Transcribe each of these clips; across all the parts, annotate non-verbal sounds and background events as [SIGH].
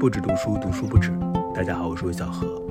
不止读书，读书不止。大家好，我是魏小何。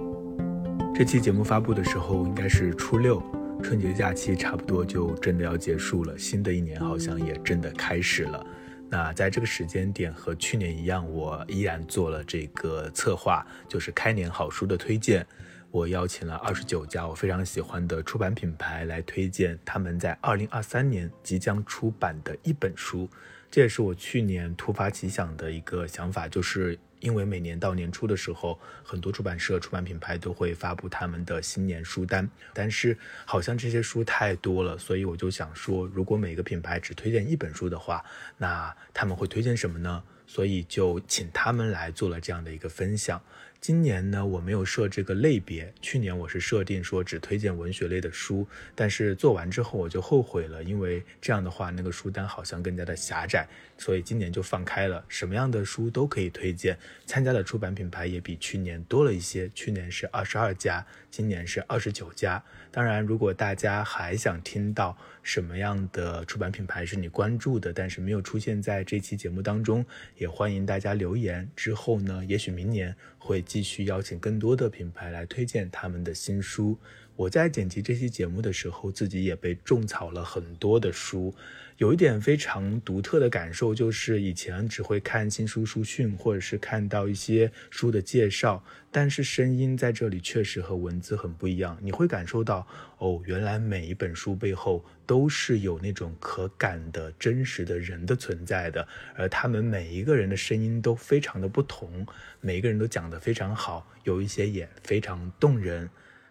这期节目发布的时候应该是初六，春节假期差不多就真的要结束了，新的一年好像也真的开始了。那在这个时间点和去年一样，我依然做了这个策划，就是开年好书的推荐。我邀请了二十九家我非常喜欢的出版品牌来推荐他们在二零二三年即将出版的一本书。这也是我去年突发奇想的一个想法，就是因为每年到年初的时候，很多出版社、出版品牌都会发布他们的新年书单，但是好像这些书太多了，所以我就想说，如果每个品牌只推荐一本书的话，那他们会推荐什么呢？所以就请他们来做了这样的一个分享。今年呢，我没有设这个类别。去年我是设定说只推荐文学类的书，但是做完之后我就后悔了，因为这样的话那个书单好像更加的狭窄，所以今年就放开了，什么样的书都可以推荐。参加的出版品牌也比去年多了一些，去年是二十二家，今年是二十九家。当然，如果大家还想听到什么样的出版品牌是你关注的，但是没有出现在这期节目当中，也欢迎大家留言。之后呢，也许明年会继续邀请更多的品牌来推荐他们的新书。我在剪辑这期节目的时候，自己也被种草了很多的书。有一点非常独特的感受，就是以前只会看新书书讯，或者是看到一些书的介绍，但是声音在这里确实和文字很不一样。你会感受到，哦，原来每一本书背后都是有那种可感的真实的人的存在的，而他们每一个人的声音都非常的不同，每一个人都讲得非常好，有一些也非常动人。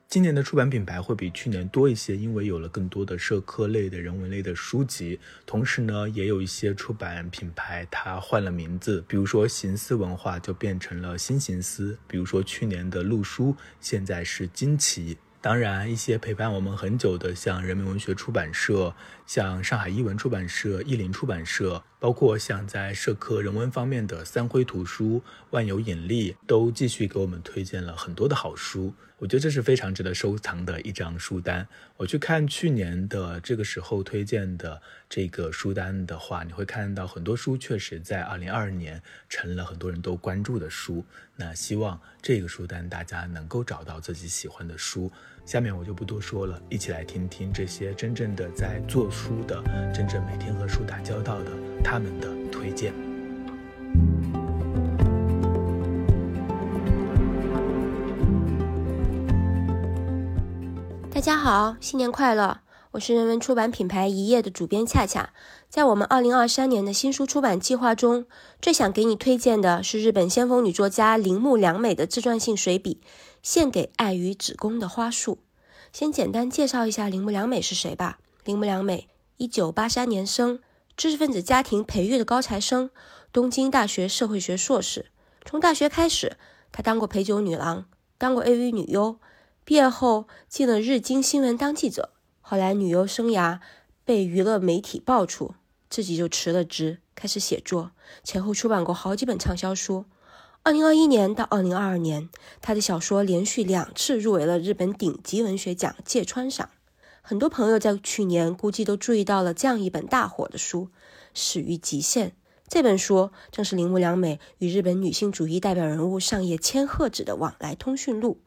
今年的出版品牌会比去年多一些，因为有了更多的社科类的人文类的书籍。同时呢，也有一些出版品牌它换了名字，比如说形思文化就变成了新形思，比如说去年的陆书现在是惊奇。当然，一些陪伴我们很久的，像人民文学出版社、像上海译文出版社、译林出版社。包括像在社科人文方面的三辉图书、万有引力，都继续给我们推荐了很多的好书。我觉得这是非常值得收藏的一张书单。我去看去年的这个时候推荐的这个书单的话，你会看到很多书确实在二零二二年成了很多人都关注的书。那希望这个书单大家能够找到自己喜欢的书。下面我就不多说了，一起来听听这些真正的在做书的、真正每天和书打交道的他们的推荐。家好，新年快乐！我是人文出版品牌一页的主编恰恰。在我们二零二三年的新书出版计划中，最想给你推荐的是日本先锋女作家铃木良美的自传性随笔。献给爱与子宫的花束。先简单介绍一下铃木良美是谁吧。铃木良美，一九八三年生，知识分子家庭培育的高材生，东京大学社会学硕士。从大学开始，她当过陪酒女郎，当过 AV 女优。毕业后进了日经新闻当记者，后来女优生涯被娱乐媒体爆出，自己就辞了职，开始写作，前后出版过好几本畅销书。二零二一年到二零二二年，他的小说连续两次入围了日本顶级文学奖芥川赏。很多朋友在去年估计都注意到了这样一本大火的书《始于极限》。这本书正是铃木良美与日本女性主义代表人物上野千鹤子的往来通讯录。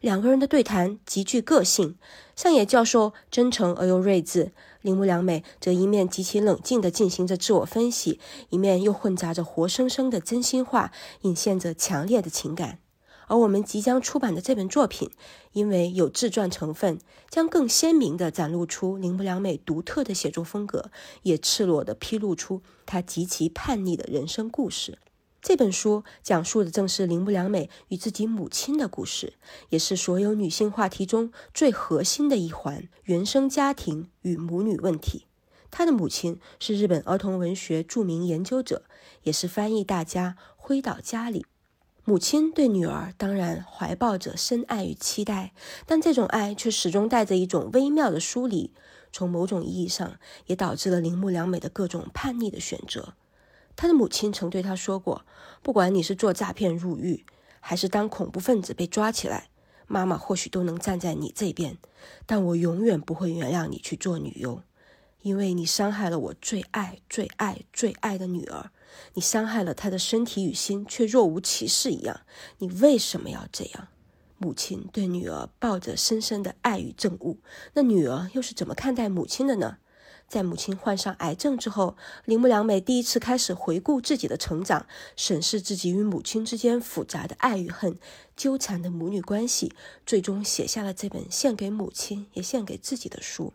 两个人的对谈极具个性，上野教授真诚而又睿智。铃木良美则一面极其冷静地进行着自我分析，一面又混杂着活生生的真心话，隐现着强烈的情感。而我们即将出版的这本作品，因为有自传成分，将更鲜明地展露出铃木良美独特的写作风格，也赤裸地披露出她极其叛逆的人生故事。这本书讲述的正是铃木良美与自己母亲的故事，也是所有女性话题中最核心的一环——原生家庭与母女问题。她的母亲是日本儿童文学著名研究者，也是翻译大家灰岛佳里。母亲对女儿当然怀抱着深爱与期待，但这种爱却始终带着一种微妙的疏离。从某种意义上，也导致了铃木良美的各种叛逆的选择。他的母亲曾对他说过：“不管你是做诈骗入狱，还是当恐怖分子被抓起来，妈妈或许都能站在你这边，但我永远不会原谅你去做女佣，因为你伤害了我最爱、最爱、最爱的女儿，你伤害了她的身体与心，却若无其事一样。你为什么要这样？母亲对女儿抱着深深的爱与憎恶，那女儿又是怎么看待母亲的呢？在母亲患上癌症之后，铃木良美第一次开始回顾自己的成长，审视自己与母亲之间复杂的爱与恨、纠缠的母女关系，最终写下了这本献给母亲也献给自己的书。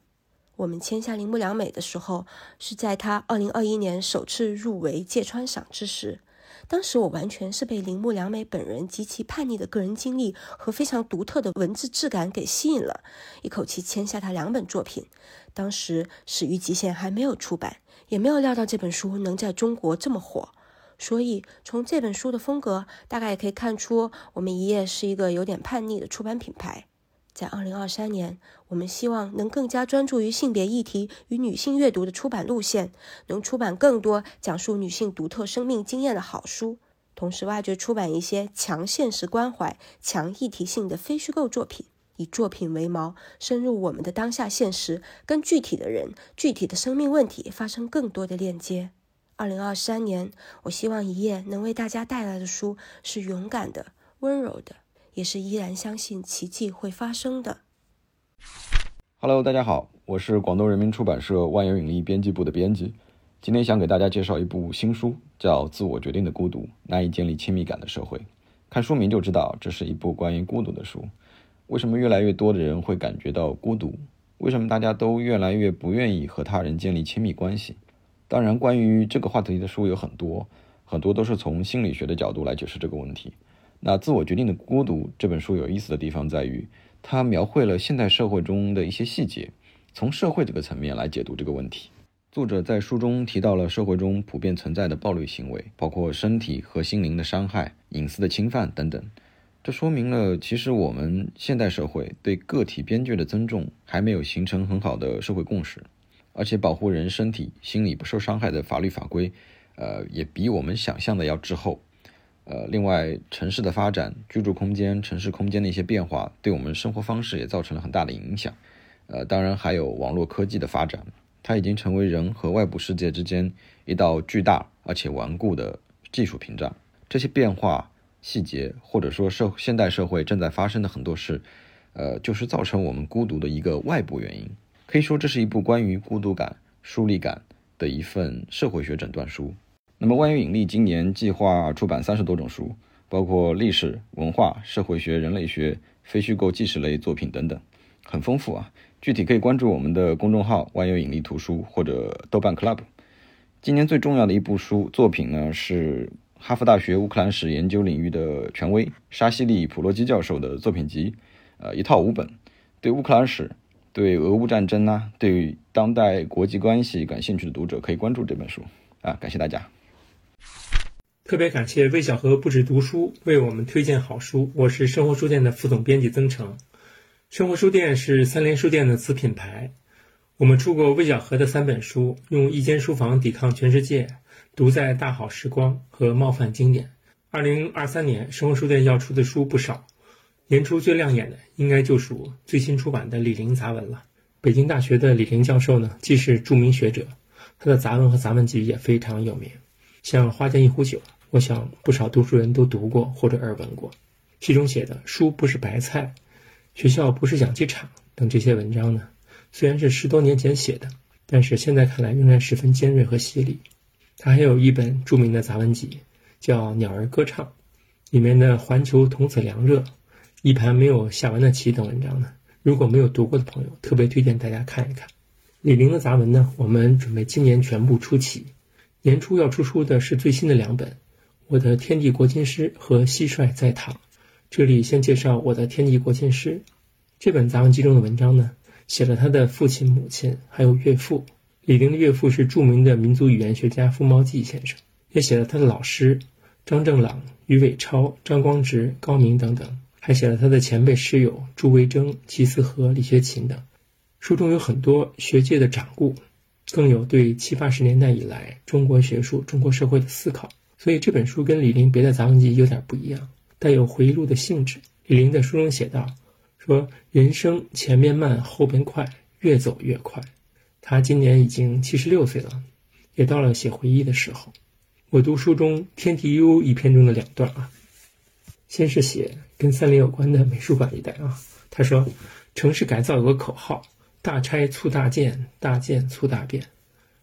我们签下铃木良美的时候，是在她二零二一年首次入围芥川赏之时。当时我完全是被铃木良美本人极其叛逆的个人经历和非常独特的文字质感给吸引了，一口气签下她两本作品。当时《始于极限》还没有出版，也没有料到这本书能在中国这么火。所以从这本书的风格，大概也可以看出，我们一页是一个有点叛逆的出版品牌。在二零二三年，我们希望能更加专注于性别议题与女性阅读的出版路线，能出版更多讲述女性独特生命经验的好书，同时挖掘出版一些强现实关怀、强议题性的非虚构作品，以作品为锚，深入我们的当下现实，跟具体的人、具体的生命问题发生更多的链接。二零二三年，我希望一页能为大家带来的书是勇敢的、温柔的。也是依然相信奇迹会发生的。Hello，大家好，我是广东人民出版社万有引力编辑部的编辑。今天想给大家介绍一部新书，叫《自我决定的孤独：难以建立亲密感的社会》。看书名就知道，这是一部关于孤独的书。为什么越来越多的人会感觉到孤独？为什么大家都越来越不愿意和他人建立亲密关系？当然，关于这个话题的书有很多，很多都是从心理学的角度来解释这个问题。那《自我决定的孤独》这本书有意思的地方在于，它描绘了现代社会中的一些细节，从社会这个层面来解读这个问题。作者在书中提到了社会中普遍存在的暴力行为，包括身体和心灵的伤害、隐私的侵犯等等。这说明了，其实我们现代社会对个体边界的尊重还没有形成很好的社会共识，而且保护人身体、心理不受伤害的法律法规，呃，也比我们想象的要滞后。呃，另外，城市的发展、居住空间、城市空间的一些变化，对我们生活方式也造成了很大的影响。呃，当然还有网络科技的发展，它已经成为人和外部世界之间一道巨大而且顽固的技术屏障。这些变化细节，或者说社现代社会正在发生的很多事，呃，就是造成我们孤独的一个外部原因。可以说，这是一部关于孤独感、疏离感的一份社会学诊断书。那么，万有引力今年计划出版三十多种书，包括历史、文化、社会学、人类学、非虚构纪实类作品等等，很丰富啊。具体可以关注我们的公众号“万有引力图书”或者豆瓣 Club。今年最重要的一部书作品呢，是哈佛大学乌克兰史研究领域的权威沙西利普洛基教授的作品集，呃，一套五本。对乌克兰史、对俄乌战争啊，对当代国际关系感兴趣的读者可以关注这本书啊。感谢大家。特别感谢魏小河不止读书为我们推荐好书。我是生活书店的副总编辑曾成。生活书店是三联书店的子品牌。我们出过魏小河的三本书，《用一间书房抵抗全世界》，《独在大好时光》和《冒犯经典》。二零二三年，生活书店要出的书不少，年初最亮眼的应该就属最新出版的李陵杂文了。北京大学的李陵教授呢，既是著名学者，他的杂文和杂文集也非常有名，像《花间一壶酒》。我想不少读书人都读过或者耳闻过，其中写的“书不是白菜”，“学校不是养鸡场”等这些文章呢，虽然是十多年前写的，但是现在看来仍然十分尖锐和犀利。他还有一本著名的杂文集，叫《鸟儿歌唱》，里面的“环球童子凉热”，“一盘没有下完的棋”等文章呢，如果没有读过的朋友，特别推荐大家看一看。李陵的杂文呢，我们准备今年全部出齐，年初要出书的是最新的两本。我的天地国亲师和蟋蟀在堂，这里先介绍我的天地国亲师。这本杂文集中的文章呢，写了他的父亲、母亲，还有岳父。李陵的岳父是著名的民族语言学家傅猫记先生，也写了他的老师张正朗、于伟超、张光直、高明等等，还写了他的前辈师友朱维铮、齐思和、李学勤等。书中有很多学界的掌故，更有对七八十年代以来中国学术、中国社会的思考。所以这本书跟李陵别的杂文集有点不一样，带有回忆录的性质。李陵在书中写道：“说人生前面慢，后边快，越走越快。”他今年已经七十六岁了，也到了写回忆的时候。我读书中《天地幽》一篇中的两段啊，先是写跟三联有关的美术馆一带啊。他说：“城市改造有个口号，大拆促大建，大建促大变。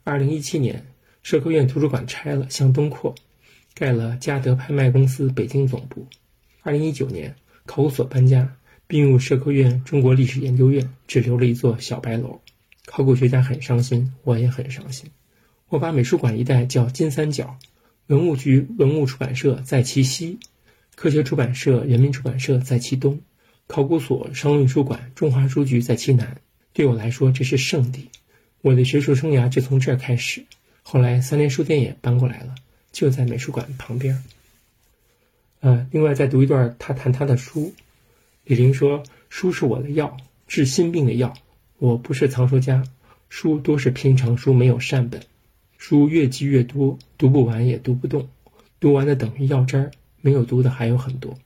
二零一七年，社科院图书馆拆了，向东扩，盖了嘉德拍卖公司北京总部。二零一九年，考古所搬家，并入社科院中国历史研究院，只留了一座小白楼。考古学家很伤心，我也很伤心。我把美术馆一带叫金三角。”文物局文物出版社在其西，科学出版社、人民出版社在其东，考古所、商务印书馆、中华书局在其南。对我来说，这是圣地。我的学术生涯就从这儿开始。后来，三联书店也搬过来了，就在美术馆旁边。呃，另外再读一段，他谈他的书。李玲说：“书是我的药，治心病的药。我不是藏书家，书多是平常书，没有善本。”书越积越多，读不完也读不动，读完的等于药渣儿，没有读的还有很多。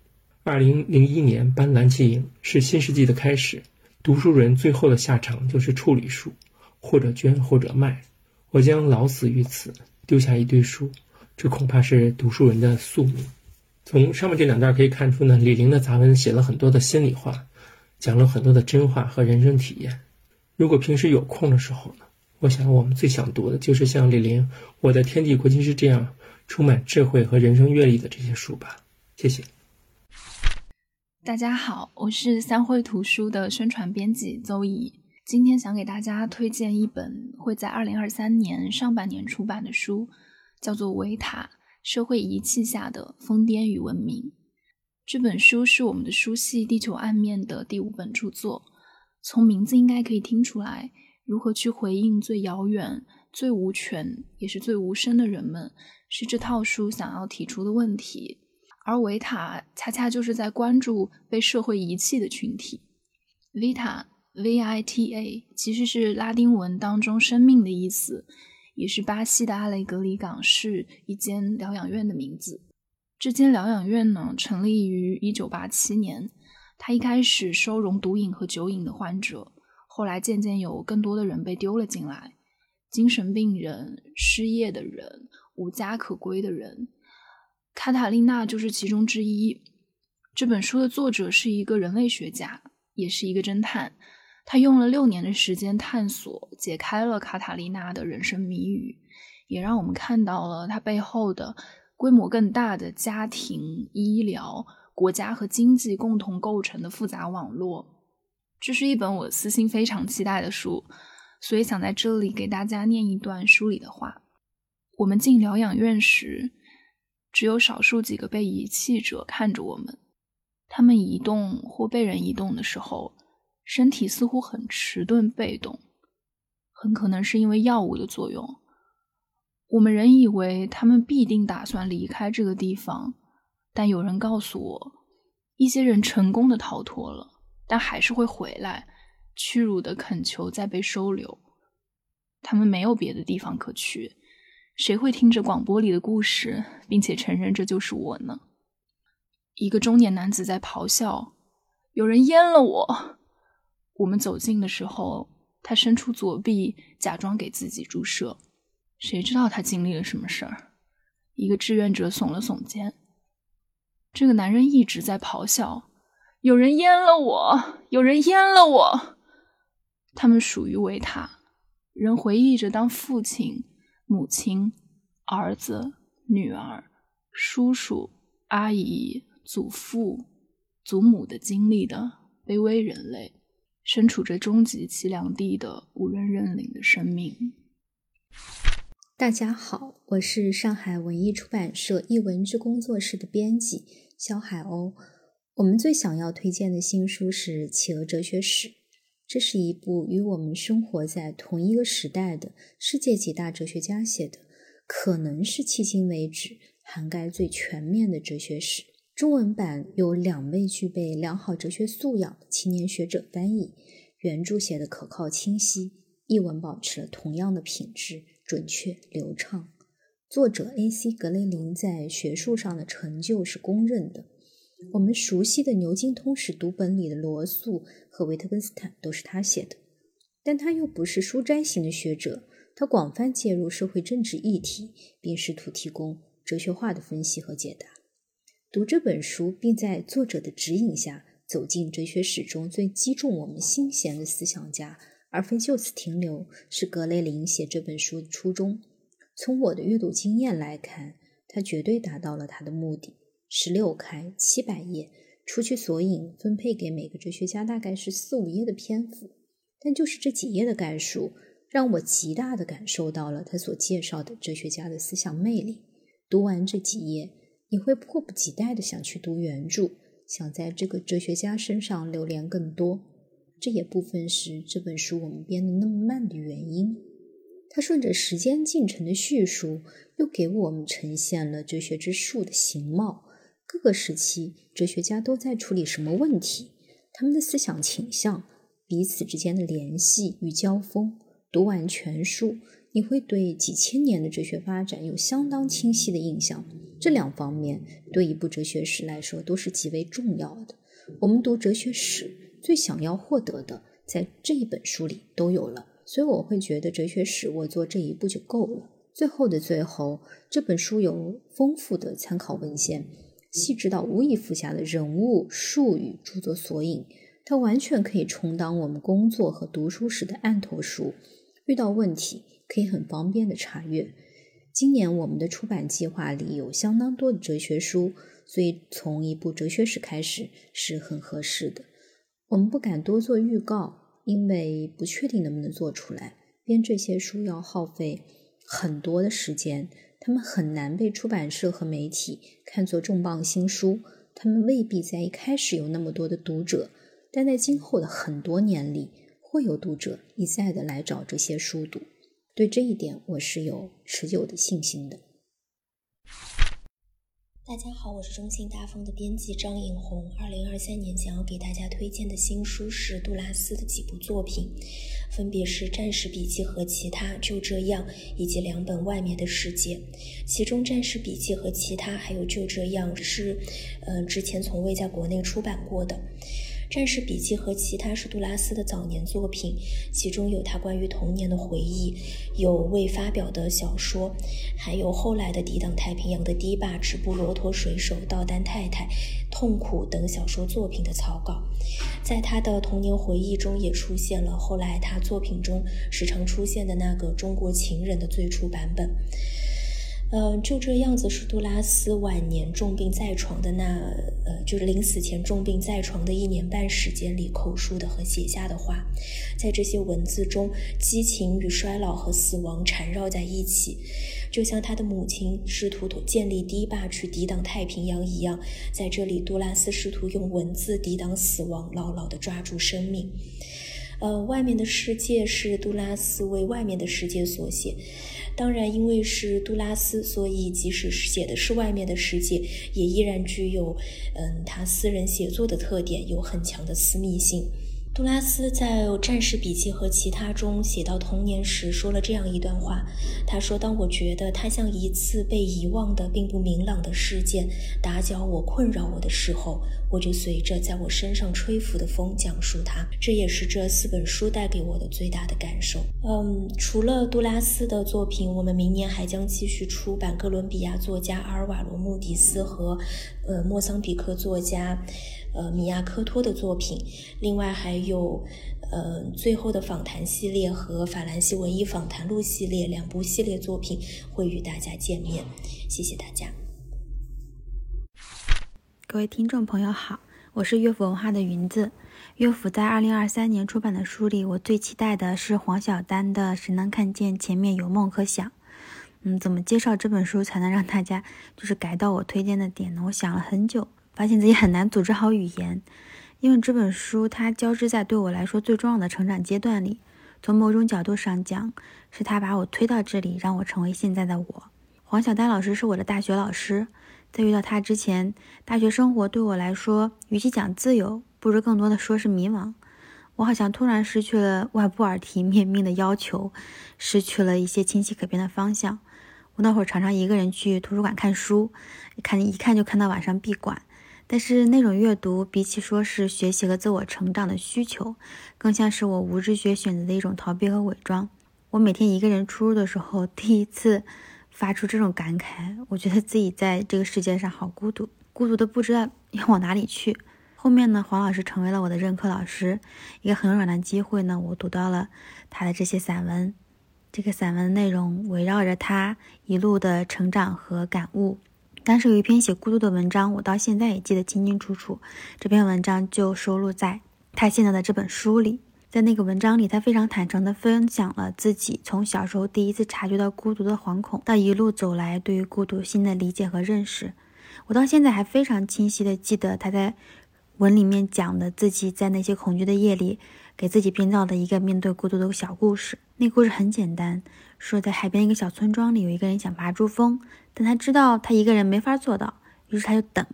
二零零一年搬蓝旗营是新世纪的开始，读书人最后的下场就是处理书，或者捐或者卖。我将老死于此，丢下一堆书，这恐怕是读书人的宿命。从上面这两段可以看出呢，李陵的杂文写了很多的心里话，讲了很多的真话和人生体验。如果平时有空的时候呢？我想，我们最想读的就是像李玲《我的天地国际》是这样充满智慧和人生阅历的这些书吧。谢谢。大家好，我是三汇图书的宣传编辑邹怡，今天想给大家推荐一本会在二零二三年上半年出版的书，叫做《维塔：社会仪器下的疯癫与文明》。这本书是我们的书系《地球暗面》的第五本著作，从名字应该可以听出来。如何去回应最遥远、最无权也是最无声的人们，是这套书想要提出的问题。而维塔恰恰就是在关注被社会遗弃的群体。Vita（V-I-T-A） 其实是拉丁文当中“生命”的意思，也是巴西的阿雷格里港市一间疗养院的名字。这间疗养院呢，成立于1987年，他一开始收容毒瘾和酒瘾的患者。后来渐渐有更多的人被丢了进来，精神病人、失业的人、无家可归的人，卡塔丽娜就是其中之一。这本书的作者是一个人类学家，也是一个侦探。他用了六年的时间探索，解开了卡塔丽娜的人生谜语，也让我们看到了他背后的规模更大的家庭、医疗、国家和经济共同构成的复杂网络。这是一本我私心非常期待的书，所以想在这里给大家念一段书里的话。我们进疗养院时，只有少数几个被遗弃者看着我们。他们移动或被人移动的时候，身体似乎很迟钝、被动，很可能是因为药物的作用。我们仍以为他们必定打算离开这个地方，但有人告诉我，一些人成功的逃脱了。但还是会回来，屈辱的恳求再被收留。他们没有别的地方可去，谁会听着广播里的故事，并且承认这就是我呢？一个中年男子在咆哮：“有人淹了我！”我们走近的时候，他伸出左臂，假装给自己注射。谁知道他经历了什么事儿？一个志愿者耸了耸肩。这个男人一直在咆哮。有人淹了我，有人淹了我。他们属于维塔，人回忆着当父亲、母亲、儿子、女儿、叔叔、阿姨、祖父、祖母的经历的卑微人类，身处着终极凄凉地的无人认领的生命。大家好，我是上海文艺出版社译文之工作室的编辑肖海鸥。我们最想要推荐的新书是《企鹅哲学史》，这是一部与我们生活在同一个时代的世界几大哲学家写的，可能是迄今为止涵盖最全面的哲学史。中文版由两位具备良好哲学素养的青年学者翻译，原著写的可靠清晰，译文保持了同样的品质，准确流畅。作者 A.C. 格雷林在学术上的成就是公认的。我们熟悉的牛津通史读本里的罗素和维特根斯坦都是他写的，但他又不是书斋型的学者，他广泛介入社会政治议题，并试图提供哲学化的分析和解答。读这本书，并在作者的指引下走进哲学史中最击中我们心弦的思想家，而非就此停留，是格雷林写这本书的初衷。从我的阅读经验来看，他绝对达到了他的目的。十六开，七百页，除去索引，分配给每个哲学家大概是四五页的篇幅。但就是这几页的概述，让我极大的感受到了他所介绍的哲学家的思想魅力。读完这几页，你会迫不及待的想去读原著，想在这个哲学家身上流连更多。这也部分是这本书我们编的那么慢的原因。他顺着时间进程的叙述，又给我们呈现了哲学之树的形貌。各个时期，哲学家都在处理什么问题？他们的思想倾向、彼此之间的联系与交锋。读完全书，你会对几千年的哲学发展有相当清晰的印象。这两方面对一部哲学史来说都是极为重要的。我们读哲学史最想要获得的，在这一本书里都有了。所以我会觉得哲学史我做这一步就够了。最后的最后，这本书有丰富的参考文献。细致到无以复加的人物、术语、著作索引，它完全可以充当我们工作和读书时的案头书。遇到问题可以很方便的查阅。今年我们的出版计划里有相当多的哲学书，所以从一部哲学史开始是很合适的。我们不敢多做预告，因为不确定能不能做出来。编这些书要耗费很多的时间。他们很难被出版社和媒体看作重磅新书，他们未必在一开始有那么多的读者，但在今后的很多年里，会有读者一再的来找这些书读。对这一点，我是有持久的信心的。大家好，我是中信大风的编辑张颖红。二零二三年想要给大家推荐的新书是杜拉斯的几部作品，分别是《战士笔记》和其他就这样，以及两本《外面的世界》。其中，《战士笔记》和其他还有就这样是，嗯，之前从未在国内出版过的。《战士笔记》和其他是杜拉斯的早年作品，其中有他关于童年的回忆，有未发表的小说，还有后来的抵挡太平洋的堤坝、直布罗陀水手、道丹太太、痛苦等小说作品的草稿。在他的童年回忆中，也出现了后来他作品中时常出现的那个中国情人的最初版本。嗯，就这样子是杜拉斯晚年重病在床的那，呃，就是临死前重病在床的一年半时间里口述的和写下的话，在这些文字中，激情与衰老和死亡缠绕在一起，就像他的母亲试图建立堤坝去抵挡太平洋一样，在这里，杜拉斯试图用文字抵挡死亡，牢牢地抓住生命。呃，外面的世界是杜拉斯为外面的世界所写。当然，因为是杜拉斯，所以即使是写的是外面的世界，也依然具有，嗯，他私人写作的特点，有很强的私密性。杜拉斯在《战士笔记》和其他中写到童年时，说了这样一段话。他说：“当我觉得他像一次被遗忘的并不明朗的事件打搅我、困扰我的时候，我就随着在我身上吹拂的风讲述它。这也是这四本书带给我的最大的感受。嗯，除了杜拉斯的作品，我们明年还将继续出版哥伦比亚作家阿尔瓦罗·穆迪斯和，呃，莫桑比克作家。”呃，米亚科托的作品，另外还有呃最后的访谈系列和法兰西文艺访谈录系列两部系列作品会与大家见面。谢谢大家。各位听众朋友好，我是乐府文化的云子。乐府在二零二三年出版的书里，我最期待的是黄晓丹的《谁能看见前面有梦可想》。嗯，怎么介绍这本书才能让大家就是改到我推荐的点呢？我想了很久。发现自己很难组织好语言，因为这本书它交织在对我来说最重要的成长阶段里。从某种角度上讲，是他把我推到这里，让我成为现在的我。黄晓丹老师是我的大学老师，在遇到他之前，大学生活对我来说，与其讲自由，不如更多的说是迷茫。我好像突然失去了外部耳提面命的要求，失去了一些清晰可辨的方向。我那会儿常常一个人去图书馆看书，看一看就看到晚上闭馆。但是那种阅读，比起说是学习和自我成长的需求，更像是我无知觉选择的一种逃避和伪装。我每天一个人出入的时候，第一次发出这种感慨，我觉得自己在这个世界上好孤独，孤独的不知道要往哪里去。后面呢，黄老师成为了我的任课老师，一个很软的机会呢，我读到了他的这些散文。这个散文内容围绕着他一路的成长和感悟。当时有一篇写孤独的文章，我到现在也记得清清楚楚。这篇文章就收录在他现在的这本书里。在那个文章里，他非常坦诚地分享了自己从小时候第一次察觉到孤独的惶恐，到一路走来对于孤独新的理解和认识。我到现在还非常清晰地记得他在文里面讲的自己在那些恐惧的夜里给自己编造的一个面对孤独的小故事。那故事很简单，说在海边一个小村庄里，有一个人想爬珠峰。但他知道他一个人没法做到，于是他就等，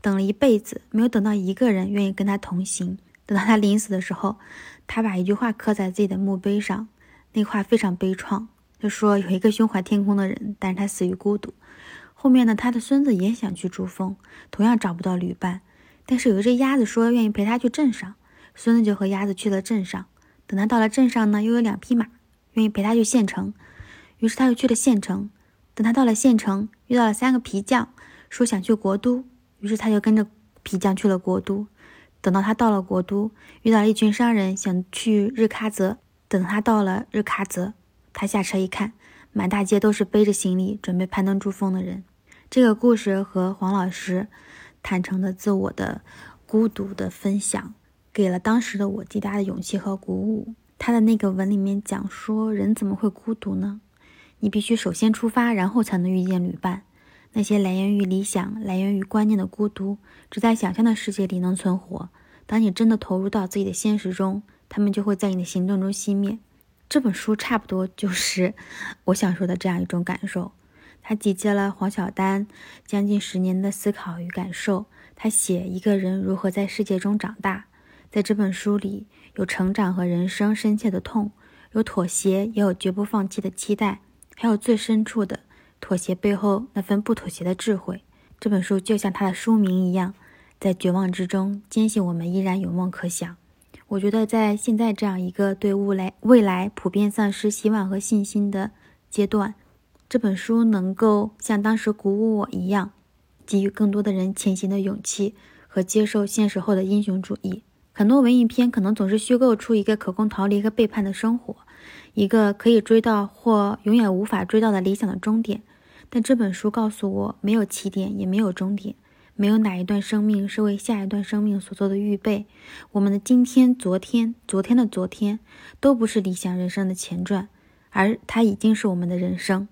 等了一辈子，没有等到一个人愿意跟他同行。等到他临死的时候，他把一句话刻在自己的墓碑上，那话非常悲怆，就说有一个胸怀天空的人，但是他死于孤独。后面呢，他的孙子也想去珠峰，同样找不到旅伴，但是有一只鸭子说愿意陪他去镇上，孙子就和鸭子去了镇上。等他到了镇上呢，又有两匹马愿意陪他去县城，于是他又去了县城。等他到了县城，遇到了三个皮匠，说想去国都，于是他就跟着皮匠去了国都。等到他到了国都，遇到了一群商人，想去日喀则。等他到了日喀则，他下车一看，满大街都是背着行李准备攀登珠峰的人。这个故事和黄老师坦诚的自我的孤独的分享，给了当时的我极大的勇气和鼓舞。他的那个文里面讲说，人怎么会孤独呢？你必须首先出发，然后才能遇见旅伴。那些来源于理想、来源于观念的孤独，只在想象的世界里能存活。当你真的投入到自己的现实中，他们就会在你的行动中熄灭。这本书差不多就是我想说的这样一种感受。它集结了黄晓丹将近十年的思考与感受。他写一个人如何在世界中长大。在这本书里，有成长和人生深切的痛，有妥协，也有绝不放弃的期待。还有最深处的妥协背后那份不妥协的智慧。这本书就像它的书名一样，在绝望之中坚信我们依然有梦可想。我觉得在现在这样一个对未来未来普遍丧失希望和信心的阶段，这本书能够像当时鼓舞我一样，给予更多的人前行的勇气和接受现实后的英雄主义。很多文艺片可能总是虚构出一个可供逃离和背叛的生活。一个可以追到或永远无法追到的理想的终点，但这本书告诉我，没有起点，也没有终点，没有哪一段生命是为下一段生命所做的预备。我们的今天、昨天、昨天的昨天，都不是理想人生的前传，而它已经是我们的人生。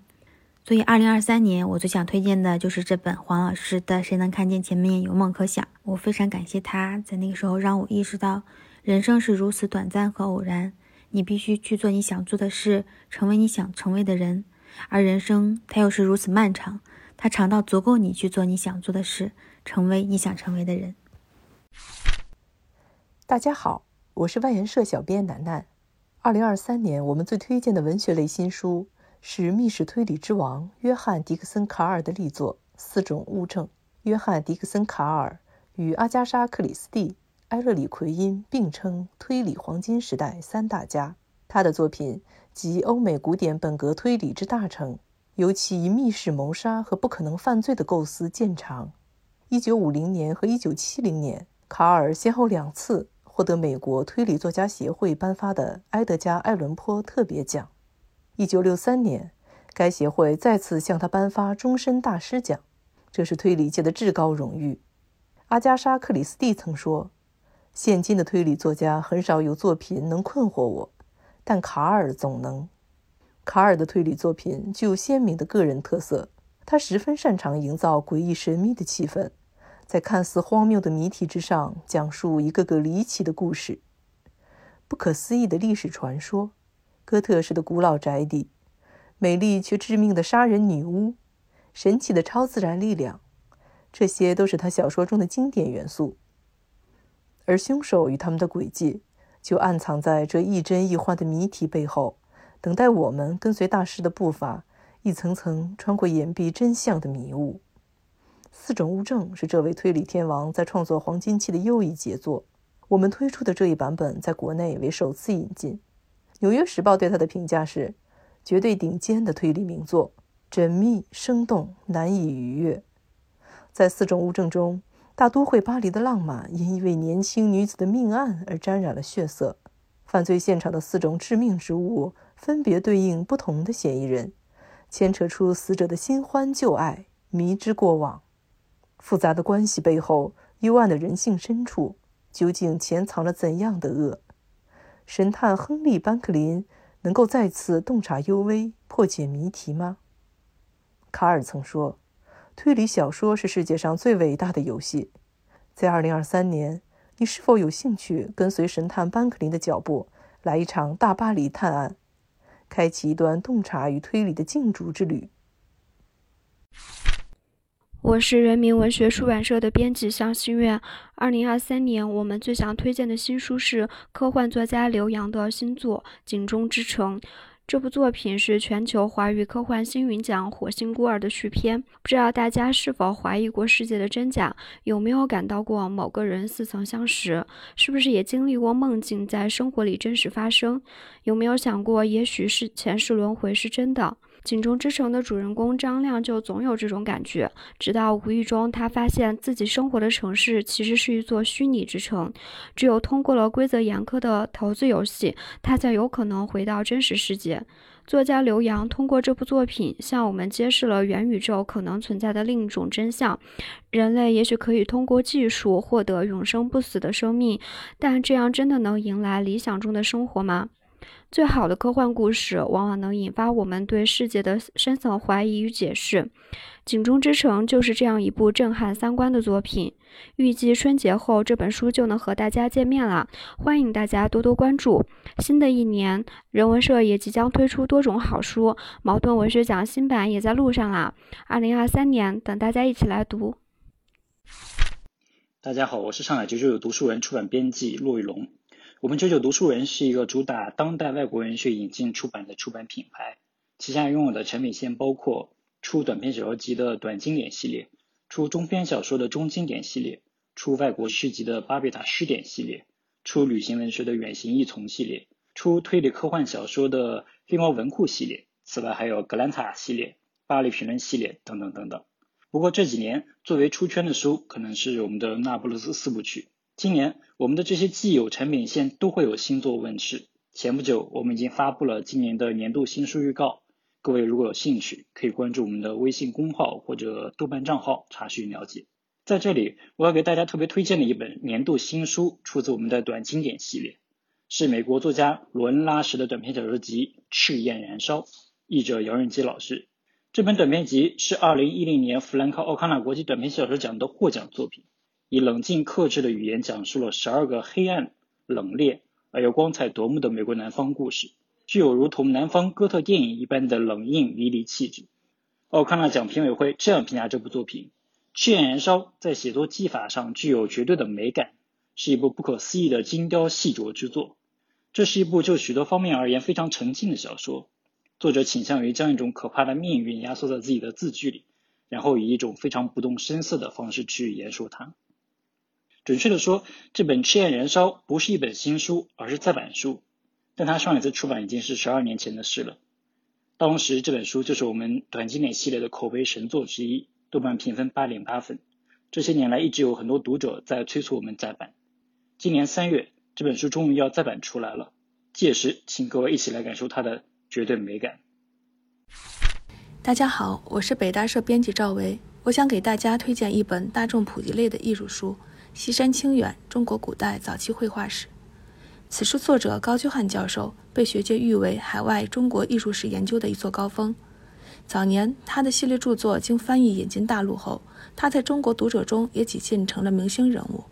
所以，二零二三年我最想推荐的就是这本黄老师的《谁能看见前面有梦可想》。我非常感谢他在那个时候让我意识到，人生是如此短暂和偶然。你必须去做你想做的事，成为你想成为的人，而人生它又是如此漫长，它长到足够你去做你想做的事，成为你想成为的人。大家好，我是外研社小编楠楠。二零二三年我们最推荐的文学类新书是密室推理之王约翰·迪克森·卡尔的力作《四种物证》。约翰·迪克森·卡尔与阿加莎·克里斯蒂。埃勒里·奎因并称推理黄金时代三大家。他的作品集欧美古典本格推理之大成，尤其以密室谋杀和不可能犯罪的构思见长。1950年和1970年，卡尔先后两次获得美国推理作家协会颁发的埃德加·艾伦坡特别奖。1963年，该协会再次向他颁发终身大师奖，这是推理界的至高荣誉。阿加莎·克里斯蒂曾说。现今的推理作家很少有作品能困惑我，但卡尔总能。卡尔的推理作品具有鲜明的个人特色，他十分擅长营造诡异神秘的气氛，在看似荒谬的谜题之上讲述一个个离奇的故事。不可思议的历史传说，哥特式的古老宅邸，美丽却致命的杀人女巫，神奇的超自然力量，这些都是他小说中的经典元素。而凶手与他们的诡计，就暗藏在这亦真亦幻的谜题背后，等待我们跟随大师的步伐，一层层穿过掩蔽真相的迷雾。四种物证是这位推理天王在创作黄金期的又一杰作。我们推出的这一版本在国内为首次引进。《纽约时报》对他的评价是：绝对顶尖的推理名作，缜密生动，难以逾越。在四种物证中，大都会巴黎的浪漫因一位年轻女子的命案而沾染了血色。犯罪现场的四种致命之物分别对应不同的嫌疑人，牵扯出死者的新欢旧爱、迷之过往。复杂的关系背后，幽暗的人性深处。究竟潜藏了怎样的恶？神探亨利·班克林能够再次洞察幽微、破解谜题吗？卡尔曾说：“推理小说是世界上最伟大的游戏。”在2023年，你是否有兴趣跟随神探班克林的脚步，来一场大巴黎探案，开启一段洞察与推理的竞逐之旅？我是人民文学出版社的编辑向心愿。二零二三年，我们最想推荐的新书是科幻作家刘洋的新作《井中之城》。这部作品是全球华语科幻星云奖《火星孤儿》的续篇。不知道大家是否怀疑过世界的真假？有没有感到过某个人似曾相识？是不是也经历过梦境在生活里真实发生？有没有想过，也许是前世轮回是真的？井中之城的主人公张亮就总有这种感觉，直到无意中他发现自己生活的城市其实是一座虚拟之城，只有通过了规则严苛的投资游戏，他才有可能回到真实世界。作家刘洋通过这部作品向我们揭示了元宇宙可能存在的另一种真相：人类也许可以通过技术获得永生不死的生命，但这样真的能迎来理想中的生活吗？最好的科幻故事往往能引发我们对世界的深层怀疑与解释，《井中之城》就是这样一部震撼三观的作品。预计春节后这本书就能和大家见面了，欢迎大家多多关注。新的一年，人文社也即将推出多种好书，茅盾文学奖新版也在路上啦。二零二三年，等大家一起来读。大家好，我是上海九九有读书人出版编辑骆玉龙。我们九九读书人是一个主打当代外国文学引进出版的出版品牌，旗下拥有的产品线包括出短篇小说集的短经典系列，出中篇小说的中经典系列，出外国诗集的巴别塔诗典系列，出旅行文学的远行异丛系列，出推理科幻小说的飞猫文库系列，此外还有格兰塔系列、巴黎评论系列等等等等。不过这几年作为出圈的书，可能是我们的那不勒斯四部曲。今年我们的这些既有产品线都会有新作问世。前不久，我们已经发布了今年的年度新书预告。各位如果有兴趣，可以关注我们的微信公号或者豆瓣账号查询了解。在这里，我要给大家特别推荐的一本年度新书，出自我们的短经典系列，是美国作家罗恩·拉什的短篇小说集《赤焰燃烧》，译者姚润基老师。这本短篇集是2010年弗兰克·奥康纳国际短篇小说奖的获奖作品。以冷静克制的语言讲述了十二个黑暗、冷冽而又光彩夺目的美国南方故事，具有如同南方哥特电影一般的冷硬迷离气质。奥康纳奖评委会这样评价这部作品：《赤焰燃烧》在写作技法上具有绝对的美感，是一部不可思议的精雕细琢之作。这是一部就许多方面而言非常沉静的小说。作者倾向于将一种可怕的命运压缩在自己的字句里，然后以一种非常不动声色的方式去言说它。准确的说，这本《赤焰燃烧》不是一本新书，而是再版书。但它上一次出版已经是十二年前的事了。当时这本书就是我们短经典系列的口碑神作之一，豆瓣评分八点八分。这些年来一直有很多读者在催促我们再版。今年三月，这本书终于要再版出来了。届时，请各位一起来感受它的绝对美感。大家好，我是北大社编辑赵维，我想给大家推荐一本大众普及类的艺术书。西山清远：中国古代早期绘画史。此书作者高居翰教授被学界誉为海外中国艺术史研究的一座高峰。早年，他的系列著作经翻译引进大陆后，他在中国读者中也几近成了明星人物。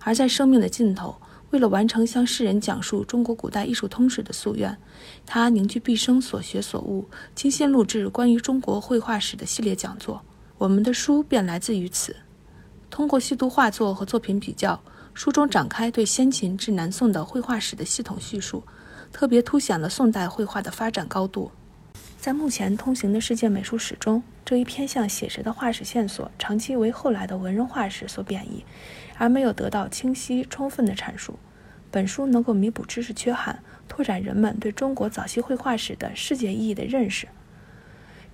而在生命的尽头，为了完成向世人讲述中国古代艺术通史的夙愿，他凝聚毕生所学所悟，精心录制关于中国绘画史的系列讲座。我们的书便来自于此。通过细读画作和作品比较，书中展开对先秦至南宋的绘画史的系统叙述，特别凸显了宋代绘画的发展高度。在目前通行的世界美术史中，这一偏向写实的画史线索，长期为后来的文人画史所贬义，而没有得到清晰充分的阐述。本书能够弥补知识缺憾，拓展人们对中国早期绘画史的世界意义的认识。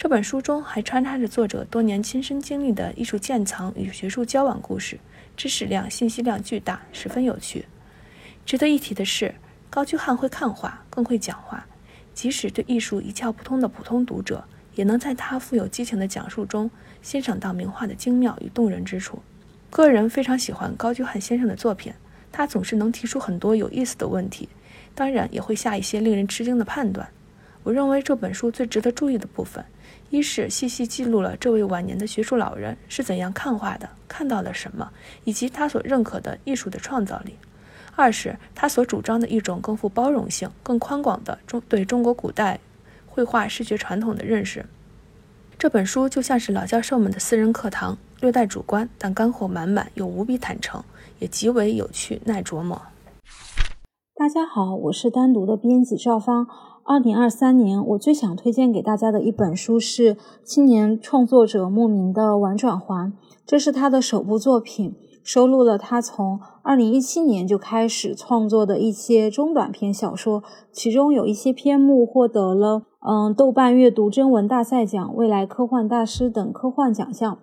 这本书中还穿插着作者多年亲身经历的艺术鉴藏与学术交往故事，知识量、信息量巨大，十分有趣。值得一提的是，高居翰会看画，更会讲话。即使对艺术一窍不通的普通读者，也能在他富有激情的讲述中欣赏到名画的精妙与动人之处。个人非常喜欢高居翰先生的作品，他总是能提出很多有意思的问题，当然也会下一些令人吃惊的判断。我认为这本书最值得注意的部分，一是细细记录了这位晚年的学术老人是怎样看画的，看到了什么，以及他所认可的艺术的创造力。二是他所主张的一种更富包容性、更宽广的中对中国古代绘画视觉传统的认识。这本书就像是老教授们的私人课堂，略带主观，但干货满满，又无比坦诚，也极为有趣耐琢磨。大家好，我是单独的编辑赵芳。二零二三年，我最想推荐给大家的一本书是青年创作者莫名的《玩转环》，这是他的首部作品。收录了他从二零一七年就开始创作的一些中短篇小说，其中有一些篇目获得了嗯豆瓣阅读征文大赛奖、未来科幻大师等科幻奖项。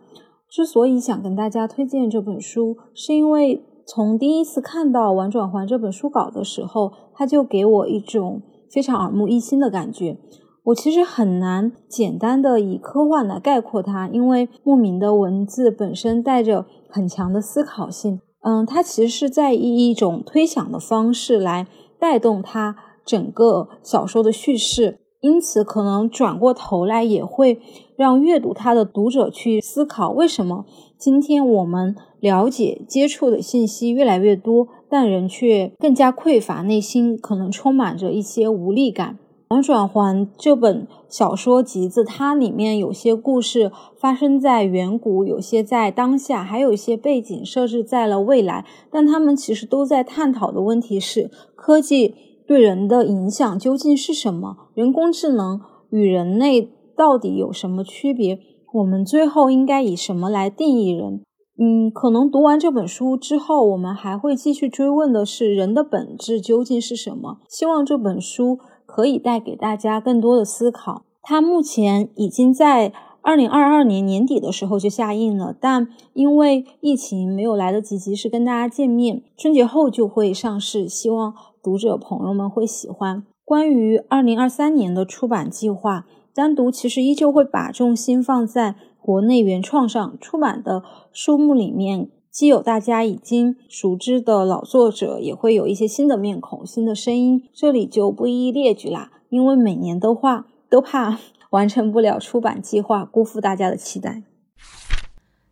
之所以想跟大家推荐这本书，是因为从第一次看到《玩转环》这本书稿的时候，它就给我一种非常耳目一新的感觉。我其实很难简单的以科幻来概括它，因为莫名的文字本身带着很强的思考性。嗯，它其实是在以一种推想的方式来带动它整个小说的叙事，因此可能转过头来也会让阅读它的读者去思考：为什么今天我们了解、接触的信息越来越多，但人却更加匮乏，内心可能充满着一些无力感。《王转环》这本小说集子，它里面有些故事发生在远古，有些在当下，还有一些背景设置在了未来。但他们其实都在探讨的问题是：科技对人的影响究竟是什么？人工智能与人类到底有什么区别？我们最后应该以什么来定义人？嗯，可能读完这本书之后，我们还会继续追问的是：人的本质究竟是什么？希望这本书。可以带给大家更多的思考。它目前已经在二零二二年年底的时候就下映了，但因为疫情没有来得及及时跟大家见面，春节后就会上市。希望读者朋友们会喜欢。关于二零二三年的出版计划，单独其实依旧会把重心放在国内原创上，出版的书目里面。既有大家已经熟知的老作者，也会有一些新的面孔、新的声音，这里就不一一列举啦。因为每年的话，都怕 [LAUGHS] 完成不了出版计划，辜负大家的期待。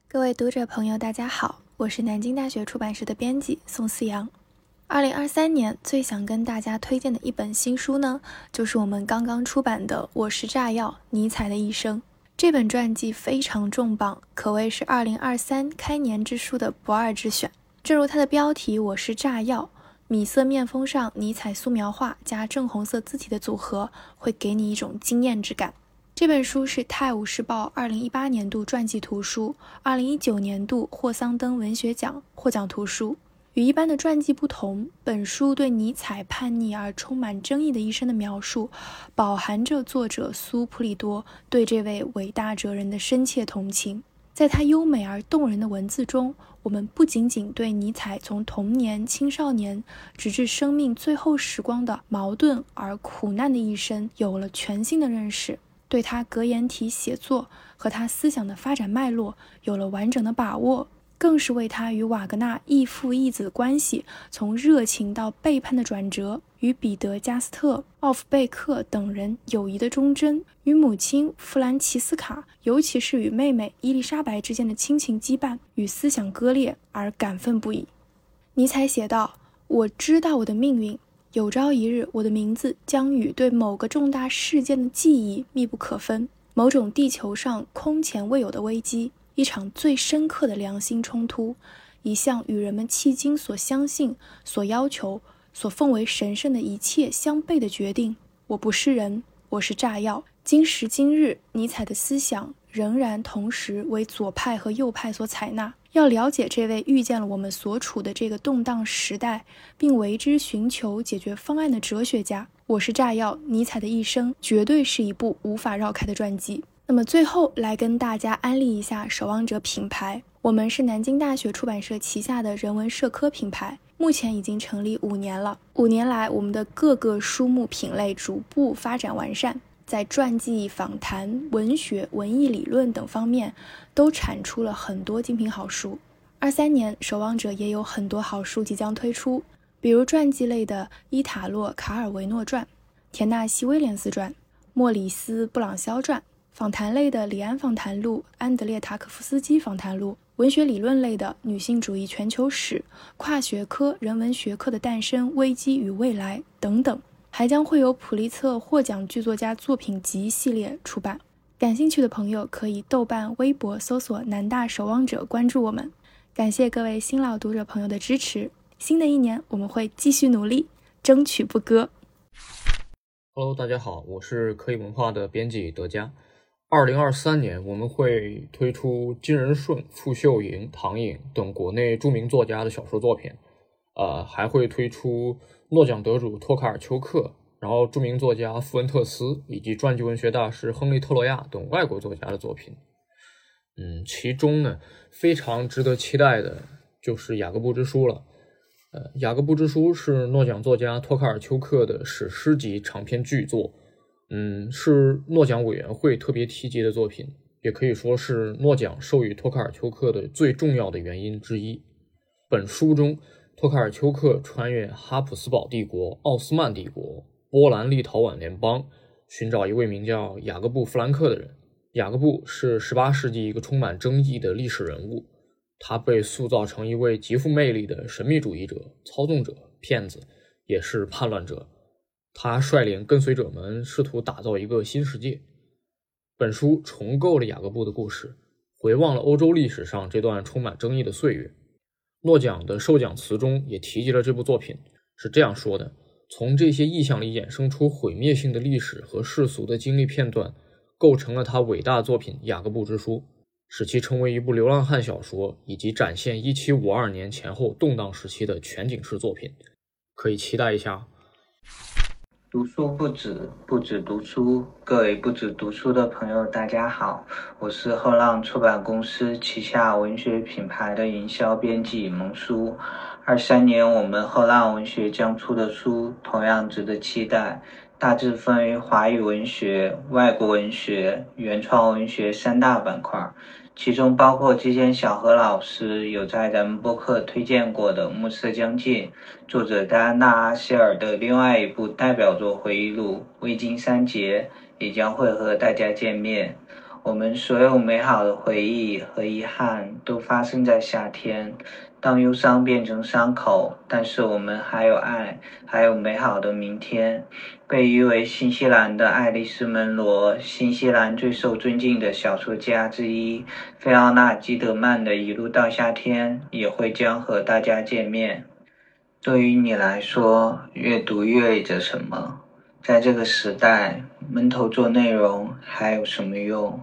各位读者朋友，大家好，我是南京大学出版社的编辑宋思阳。二零二三年最想跟大家推荐的一本新书呢，就是我们刚刚出版的《我是炸药：尼采的一生》。这本传记非常重磅，可谓是二零二三开年之书的不二之选。正如它的标题“我是炸药”，米色面封上尼彩素描画加正红色字体的组合，会给你一种惊艳之感。这本书是《泰晤士报》二零一八年度传记图书，二零一九年度霍桑登文学奖获奖图书。与一般的传记不同，本书对尼采叛逆而充满争议的一生的描述，饱含着作者苏普里多对这位伟大哲人的深切同情。在他优美而动人的文字中，我们不仅仅对尼采从童年、青少年直至生命最后时光的矛盾而苦难的一生有了全新的认识，对他格言体写作和他思想的发展脉络有了完整的把握。更是为他与瓦格纳异父异子的关系从热情到背叛的转折，与彼得加斯特、奥夫贝克等人友谊的忠贞，与母亲弗兰齐斯卡，尤其是与妹妹伊丽莎白之间的亲情羁绊与思想割裂而感愤不已。尼采写道：“我知道我的命运，有朝一日，我的名字将与对某个重大事件的记忆密不可分，某种地球上空前未有的危机。”一场最深刻的良心冲突，一项与人们迄今所相信、所要求、所奉为神圣的一切相悖的决定。我不是人，我是炸药。今时今日，尼采的思想仍然同时为左派和右派所采纳。要了解这位预见了我们所处的这个动荡时代，并为之寻求解决方案的哲学家，我是炸药。尼采的一生绝对是一部无法绕开的传记。那么最后来跟大家安利一下守望者品牌，我们是南京大学出版社旗下的人文社科品牌，目前已经成立五年了。五年来，我们的各个书目品类逐步发展完善。在传记、访谈、文学、文艺理论等方面，都产出了很多精品好书。二三年，守望者也有很多好书即将推出，比如传记类的《伊塔洛·卡尔维诺传》、《田纳西·威廉斯传》、《莫里斯·布朗肖传》；访谈类的《李安访谈录》、《安德烈·塔可夫斯基访谈录》；文学理论类的《女性主义全球史》、《跨学科人文学科的诞生、危机与未来》等等。还将会有普利策获奖剧作家作品集系列出版，感兴趣的朋友可以豆瓣、微博搜索“南大守望者”关注我们。感谢各位新老读者朋友的支持，新的一年我们会继续努力，争取不割。Hello，大家好，我是可以文化的编辑德佳。二零二三年我们会推出金仁顺、傅秀莹、唐颖等国内著名作家的小说作品，呃，还会推出。诺奖得主托卡尔丘克，然后著名作家富恩特斯以及传记文学大师亨利特洛亚等外国作家的作品。嗯，其中呢非常值得期待的就是《雅各布之书》了。呃，《雅各布之书》是诺奖作家托卡尔丘克的史诗级长篇巨作，嗯，是诺奖委员会特别提及的作品，也可以说是诺奖授予托卡尔丘克的最重要的原因之一。本书中。托卡尔丘克穿越哈普斯堡帝国、奥斯曼帝国、波兰立陶宛联邦，寻找一位名叫雅各布·弗兰克的人。雅各布是18世纪一个充满争议的历史人物，他被塑造成一位极富魅力的神秘主义者、操纵者、骗子，也是叛乱者。他率领跟随者们试图打造一个新世界。本书重构了雅各布的故事，回望了欧洲历史上这段充满争议的岁月。诺奖的授奖词中也提及了这部作品，是这样说的：从这些意象里衍生出毁灭性的历史和世俗的经历片段，构成了他伟大作品《雅各布之书》，使其成为一部流浪汉小说，以及展现1752年前后动荡时期的全景式作品。可以期待一下。读书不止，不止读书。各位不止读书的朋友，大家好，我是后浪出版公司旗下文学品牌的营销编辑蒙书。二三年，我们后浪文学将出的书同样值得期待，大致分为华语文学、外国文学、原创文学三大板块。其中包括之前小何老师有在咱们播客推荐过的《暮色将近》，作者戴安娜·阿希尔的另外一部代表作回忆录《未经三劫》也将会和大家见面。我们所有美好的回忆和遗憾都发生在夏天。当忧伤变成伤口，但是我们还有爱，还有美好的明天。被誉为新西兰的爱丽丝·门罗，新西兰最受尊敬的小说家之一，菲奥娜·基德曼的《一路到夏天》也会将和大家见面。对于你来说，阅读意味着什么？在这个时代，闷头做内容还有什么用？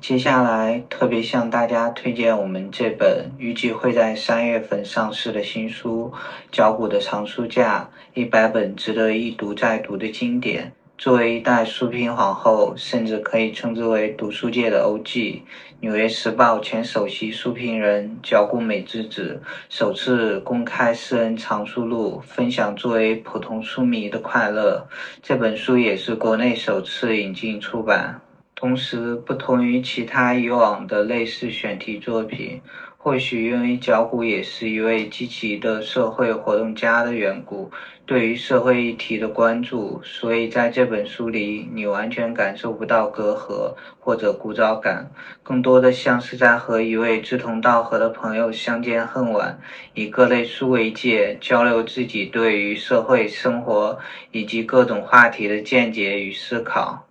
接下来特别向大家推荐我们这本预计会在三月份上市的新书《脚骨的藏书架：一百本值得一读再读的经典》。作为一代书评皇后，甚至可以称之为读书界的 OG，《纽约时报》前首席书评人角谷美之子首次公开私人藏书录，分享作为普通书迷的快乐。这本书也是国内首次引进出版。同时，不同于其他以往的类似选题作品。或许因为角谷也是一位积极的社会活动家的缘故，对于社会议题的关注，所以在这本书里，你完全感受不到隔阂或者枯燥感，更多的像是在和一位志同道合的朋友相见恨晚，以各类书为界，交流自己对于社会生活以及各种话题的见解与思考。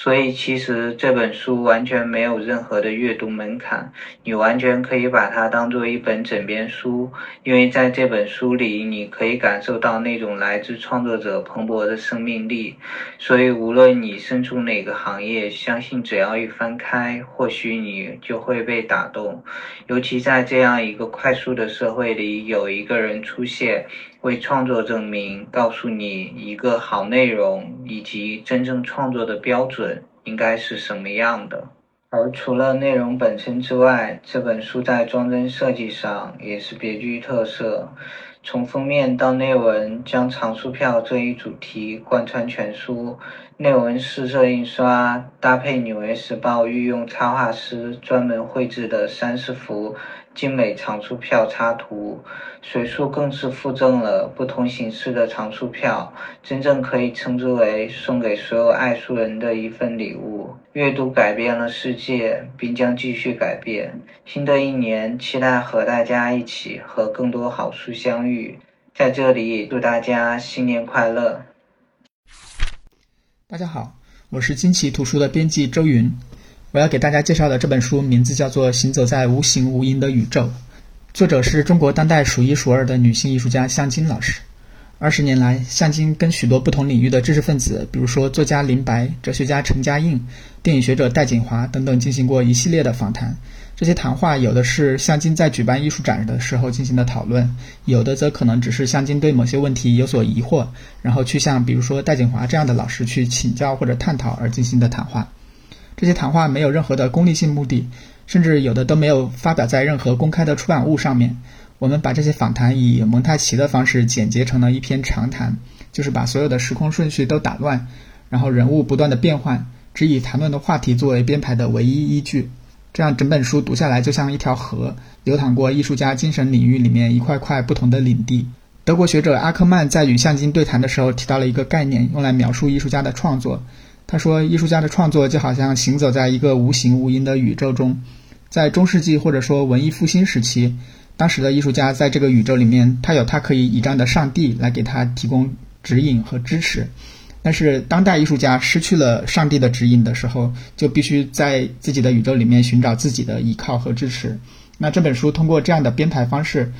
所以其实这本书完全没有任何的阅读门槛，你完全可以把它当做一本枕边书，因为在这本书里，你可以感受到那种来自创作者蓬勃的生命力。所以无论你身处哪个行业，相信只要一翻开，或许你就会被打动。尤其在这样一个快速的社会里，有一个人出现。为创作证明，告诉你一个好内容以及真正创作的标准应该是什么样的。而除了内容本身之外，这本书在装帧设计上也是别具特色。从封面到内文，将藏书票这一主题贯穿全书。内文四色印刷，搭配《纽约时报》御用插画师专门绘制的三十幅。精美藏书票插图，随书更是附赠了不同形式的藏书票，真正可以称之为送给所有爱书人的一份礼物。阅读改变了世界，并将继续改变。新的一年，期待和大家一起和更多好书相遇。在这里，祝大家新年快乐！大家好，我是惊奇图书的编辑周云。我要给大家介绍的这本书名字叫做《行走在无形无垠的宇宙》，作者是中国当代数一数二的女性艺术家向金老师。二十年来，向金跟许多不同领域的知识分子，比如说作家林白、哲学家陈嘉映、电影学者戴锦华等等，进行过一系列的访谈。这些谈话有的是向金在举办艺术展的时候进行的讨论，有的则可能只是向金对某些问题有所疑惑，然后去向比如说戴锦华这样的老师去请教或者探讨而进行的谈话。这些谈话没有任何的功利性目的，甚至有的都没有发表在任何公开的出版物上面。我们把这些访谈以蒙太奇的方式剪辑成了一篇长谈，就是把所有的时空顺序都打乱，然后人物不断的变换，只以谈论的话题作为编排的唯一依据。这样整本书读下来就像一条河，流淌过艺术家精神领域里面一块块不同的领地。德国学者阿克曼在与向金对谈的时候提到了一个概念，用来描述艺术家的创作。他说：“艺术家的创作就好像行走在一个无形无垠的宇宙中，在中世纪或者说文艺复兴时期，当时的艺术家在这个宇宙里面，他有他可以倚仗的上帝来给他提供指引和支持。但是当代艺术家失去了上帝的指引的时候，就必须在自己的宇宙里面寻找自己的依靠和支持。那这本书通过这样的编排方式，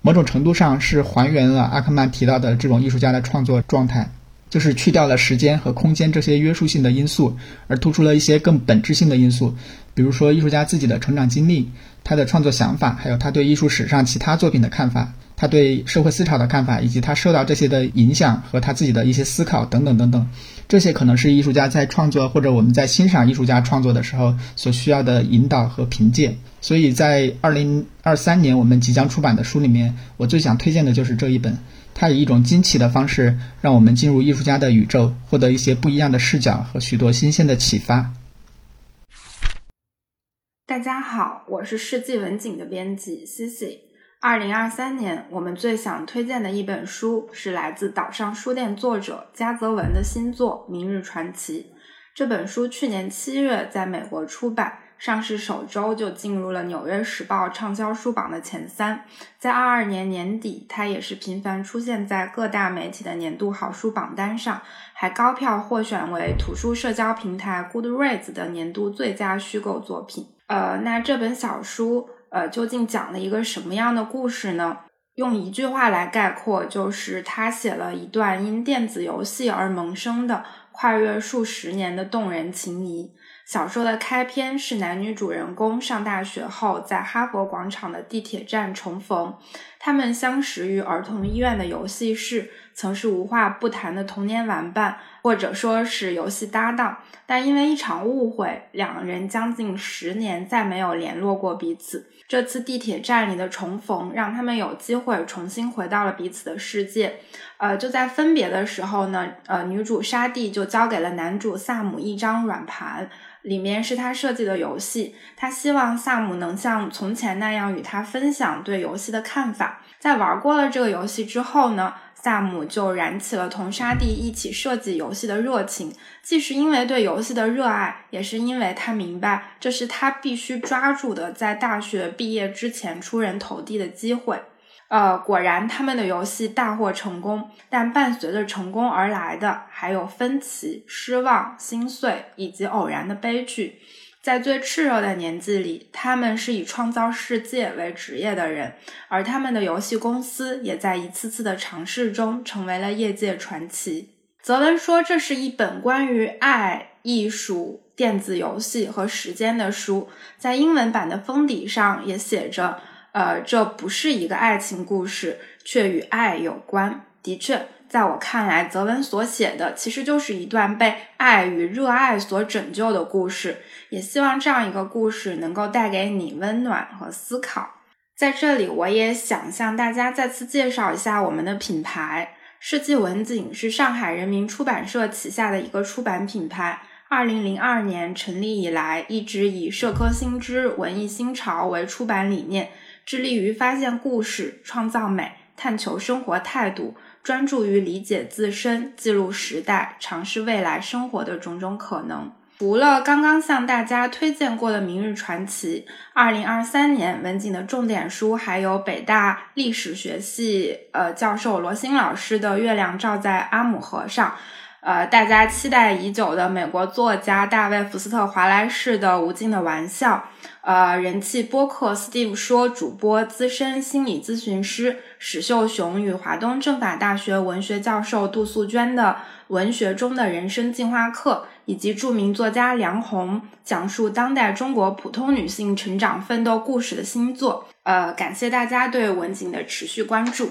某种程度上是还原了阿克曼提到的这种艺术家的创作状态。”就是去掉了时间和空间这些约束性的因素，而突出了一些更本质性的因素，比如说艺术家自己的成长经历、他的创作想法，还有他对艺术史上其他作品的看法，他对社会思潮的看法，以及他受到这些的影响和他自己的一些思考等等等等，这些可能是艺术家在创作或者我们在欣赏艺术家创作的时候所需要的引导和凭借。所以在二零二三年我们即将出版的书里面，我最想推荐的就是这一本。它以一种惊奇的方式，让我们进入艺术家的宇宙，获得一些不一样的视角和许多新鲜的启发。大家好，我是世纪文景的编辑 Cici。二零二三年，我们最想推荐的一本书是来自岛上书店作者加泽文的新作《明日传奇》。这本书去年七月在美国出版。上市首周就进入了《纽约时报》畅销书榜的前三，在二二年年底，它也是频繁出现在各大媒体的年度好书榜单上，还高票获选为图书社交平台 Goodreads 的年度最佳虚构作品。呃，那这本小书呃究竟讲了一个什么样的故事呢？用一句话来概括，就是他写了一段因电子游戏而萌生的跨越数十年的动人情谊。小说的开篇是男女主人公上大学后在哈佛广场的地铁站重逢，他们相识于儿童医院的游戏室，曾是无话不谈的童年玩伴，或者说是游戏搭档。但因为一场误会，两人将近十年再没有联络过彼此。这次地铁站里的重逢，让他们有机会重新回到了彼此的世界。呃，就在分别的时候呢，呃，女主沙蒂就交给了男主萨姆一张软盘。里面是他设计的游戏，他希望萨姆能像从前那样与他分享对游戏的看法。在玩过了这个游戏之后呢，萨姆就燃起了同沙蒂一起设计游戏的热情，既是因为对游戏的热爱，也是因为他明白这是他必须抓住的，在大学毕业之前出人头地的机会。呃，果然他们的游戏大获成功，但伴随着成功而来的还有分歧、失望、心碎以及偶然的悲剧。在最炽热的年纪里，他们是以创造世界为职业的人，而他们的游戏公司也在一次次的尝试中成为了业界传奇。泽文说，这是一本关于爱、艺术、电子游戏和时间的书。在英文版的封底上也写着：“呃，这不是一个爱情故事，却与爱有关。”的确。在我看来，泽文所写的其实就是一段被爱与热爱所拯救的故事。也希望这样一个故事能够带给你温暖和思考。在这里，我也想向大家再次介绍一下我们的品牌——世纪文景，是上海人民出版社旗下的一个出版品牌。二零零二年成立以来，一直以社科新知、文艺新潮为出版理念，致力于发现故事、创造美、探求生活态度。专注于理解自身、记录时代、尝试未来生活的种种可能。除了刚刚向大家推荐过的《明日传奇》，二零二三年文景的重点书还有北大历史学系呃教授罗新老师的《月亮照在阿姆河上》。呃，大家期待已久的美国作家大卫·福斯特·华莱士的《无尽的玩笑》，呃，人气播客 Steve 说主播、资深心理咨询师史秀雄与华东政法大学文学教授杜素娟的《文学中的人生进化课》，以及著名作家梁鸿讲述当代中国普通女性成长奋斗故事的新作。呃，感谢大家对文景的持续关注。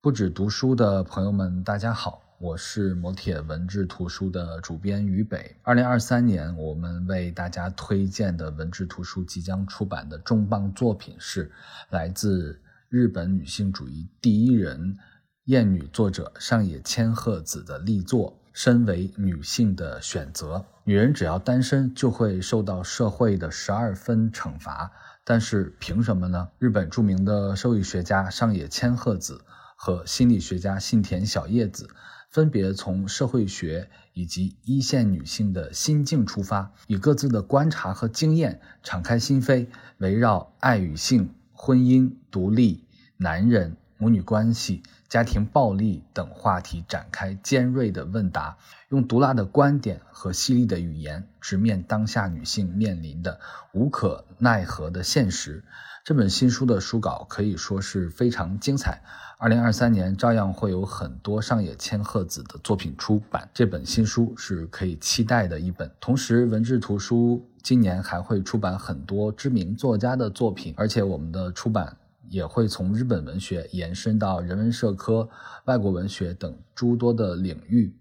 不止读书的朋友们，大家好，我是磨铁文志图书的主编于北。二零二三年，我们为大家推荐的文志图书即将出版的重磅作品是来自日本女性主义第一人厌女作者上野千鹤子的力作《身为女性的选择》。女人只要单身，就会受到社会的十二分惩罚，但是凭什么呢？日本著名的社会学家上野千鹤子。和心理学家信田小叶子分别从社会学以及一线女性的心境出发，以各自的观察和经验敞开心扉，围绕爱与性、婚姻、独立、男人、母女关系、家庭暴力等话题展开尖锐的问答，用毒辣的观点和犀利的语言直面当下女性面临的无可奈何的现实。这本新书的书稿可以说是非常精彩。二零二三年照样会有很多上野千鹤子的作品出版，这本新书是可以期待的一本。同时，文志图书今年还会出版很多知名作家的作品，而且我们的出版也会从日本文学延伸到人文社科、外国文学等诸多的领域。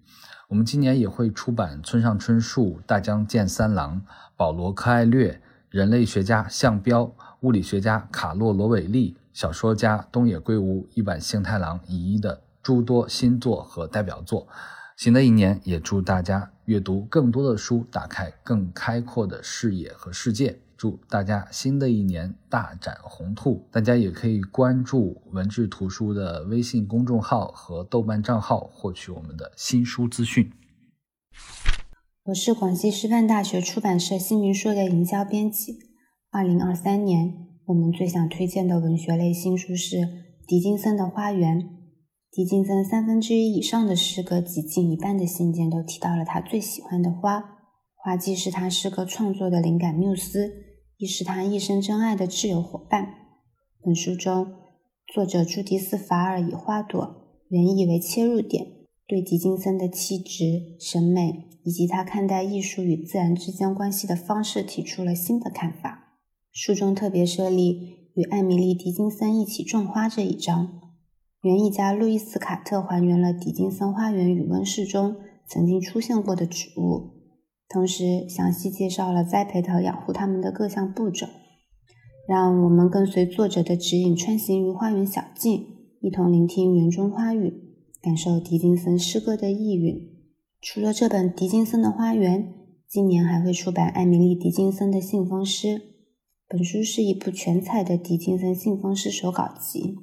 我们今年也会出版村上春树、大江健三郎、保罗柯艾略、人类学家向彪、物理学家卡洛罗韦利。小说家东野圭吾、一坂幸太郎一一的诸多新作和代表作。新的一年，也祝大家阅读更多的书，打开更开阔的视野和世界。祝大家新的一年大展宏图！大家也可以关注文志图书的微信公众号和豆瓣账号，获取我们的新书资讯。我是广西师范大学出版社新民说的营销编辑。二零二三年。我们最想推荐的文学类新书是狄金森的《花园》。狄金森三分之一以上的诗歌及近一半的信件都提到了他最喜欢的花。花既是他诗歌创作的灵感缪斯，亦是他一生真爱的挚友伙伴。本书中，作者朱迪斯·法尔以花朵原意为切入点，对狄金森的气质、审美以及他看待艺术与自然之间关系的方式提出了新的看法。书中特别设立与艾米丽·狄金森一起种花这一章，园艺家路易斯·卡特还原了狄金森花园与温室中曾经出现过的植物，同时详细介绍了栽培和养护它们的各项步骤。让我们跟随作者的指引，穿行于花园小径，一同聆听园中花语，感受狄金森诗歌的意蕴。除了这本《狄金森的花园》，今年还会出版艾米丽·狄金森的信封诗。本书是一部全彩的狄金森信封式手稿集，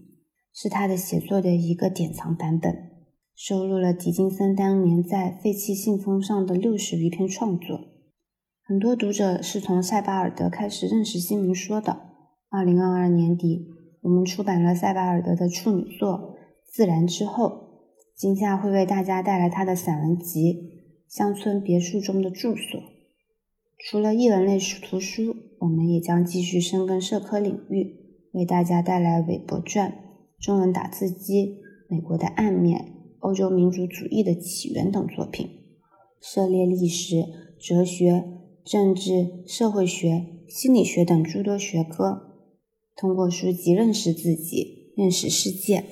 是他的写作的一个典藏版本，收录了狄金森当年在废弃信封上的六十余篇创作。很多读者是从塞巴尔德开始认识新民说的。二零二二年底，我们出版了塞巴尔德的处女作《自然之后》，今夏会为大家带来他的散文集《乡村别墅中的住所》。除了译文类图书，我们也将继续深耕社科领域，为大家带来韦伯传、中文打字机、美国的暗面、欧洲民族主义的起源等作品，涉猎历史、哲学、政治、社会学、心理学等诸多学科，通过书籍认识自己，认识世界。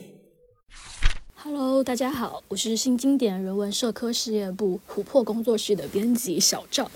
Hello，大家好，我是新经典人文社科事业部琥珀工作室的编辑小赵。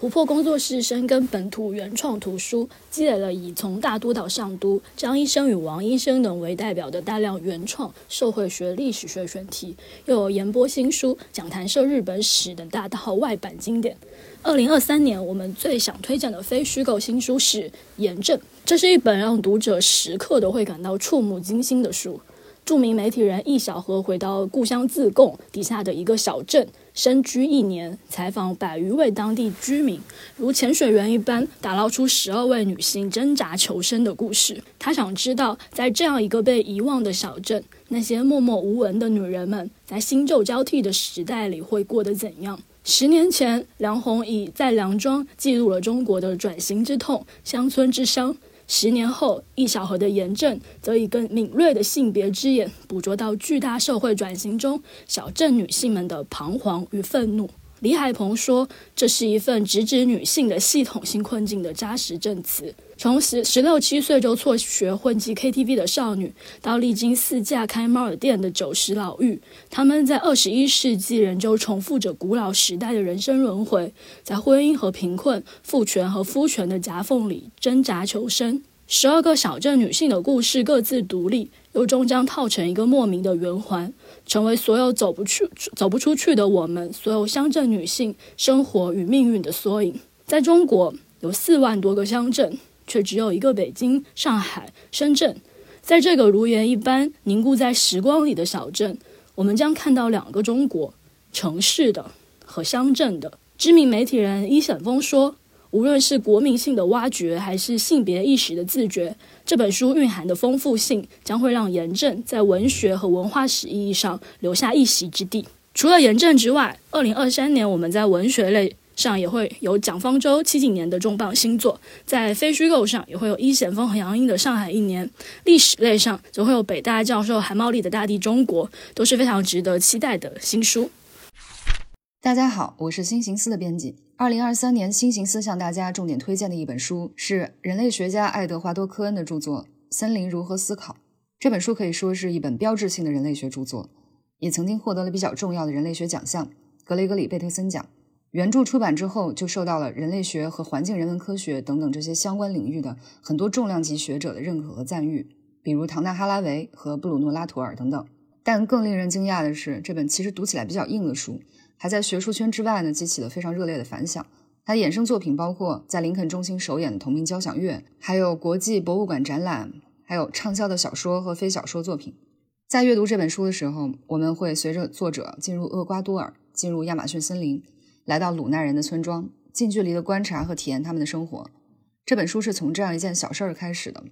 琥珀工作室深耕本土原创图书，积累了以从大都到上都、张医生与王医生等为代表的大量原创社会学、历史学选题，又有研播新书、讲谈社日本史等大套外版经典。二零二三年，我们最想推荐的非虚构新书是《严正》，这是一本让读者时刻都会感到触目惊心的书。著名媒体人易小河回到故乡自贡底下的一个小镇，深居一年，采访百余位当地居民，如潜水员一般打捞出十二位女性挣扎求生的故事。他想知道，在这样一个被遗忘的小镇，那些默默无闻的女人们，在新旧交替的时代里会过得怎样？十年前，梁鸿以在梁庄记录了中国的转型之痛、乡村之伤。十年后，易小河的严正则以更敏锐的性别之眼，捕捉到巨大社会转型中小镇女性们的彷徨与愤怒。李海鹏说：“这是一份直指女性的系统性困境的扎实证词。从十十六七岁就辍学混迹 KTV 的少女，到历经四嫁开猫耳店的九十老妪，她们在二十一世纪仍旧重复着古老时代的人生轮回，在婚姻和贫困、父权和夫权的夹缝里挣扎求生。十二个小镇女性的故事各自独立，又终将套成一个莫名的圆环，成为所有走不去、走不出去的我们所有乡镇女性生活与命运的缩影。在中国，有四万多个乡镇，却只有一个北京、上海、深圳。在这个如盐一般凝固在时光里的小镇，我们将看到两个中国：城市的和乡镇的。知名媒体人伊沈峰说。无论是国民性的挖掘，还是性别意识的自觉，这本书蕴含的丰富性将会让严正在文学和文化史意义上留下一席之地。除了严正之外，二零二三年我们在文学类上也会有蒋方舟、七几年的重磅新作；在非虚构上也会有一险峰和杨英的《上海一年》；历史类上则会有北大教授韩茂利的《大地中国》，都是非常值得期待的新书。大家好，我是新行思的编辑。二零二三年新行思向大家重点推荐的一本书是人类学家爱德华多·科恩的著作《森林如何思考》。这本书可以说是一本标志性的人类学著作，也曾经获得了比较重要的人类学奖项——格雷格里·贝特森奖。原著出版之后，就受到了人类学和环境人文科学等等这些相关领域的很多重量级学者的认可和赞誉，比如唐纳·哈拉维和布鲁诺·拉图尔等等。但更令人惊讶的是，这本其实读起来比较硬的书。还在学术圈之外呢，激起了非常热烈的反响。他的衍生作品包括在林肯中心首演的同名交响乐，还有国际博物馆展览，还有畅销的小说和非小说作品。在阅读这本书的时候，我们会随着作者进入厄瓜多尔，进入亚马逊森林，来到鲁奈人的村庄，近距离的观察和体验他们的生活。这本书是从这样一件小事儿开始的。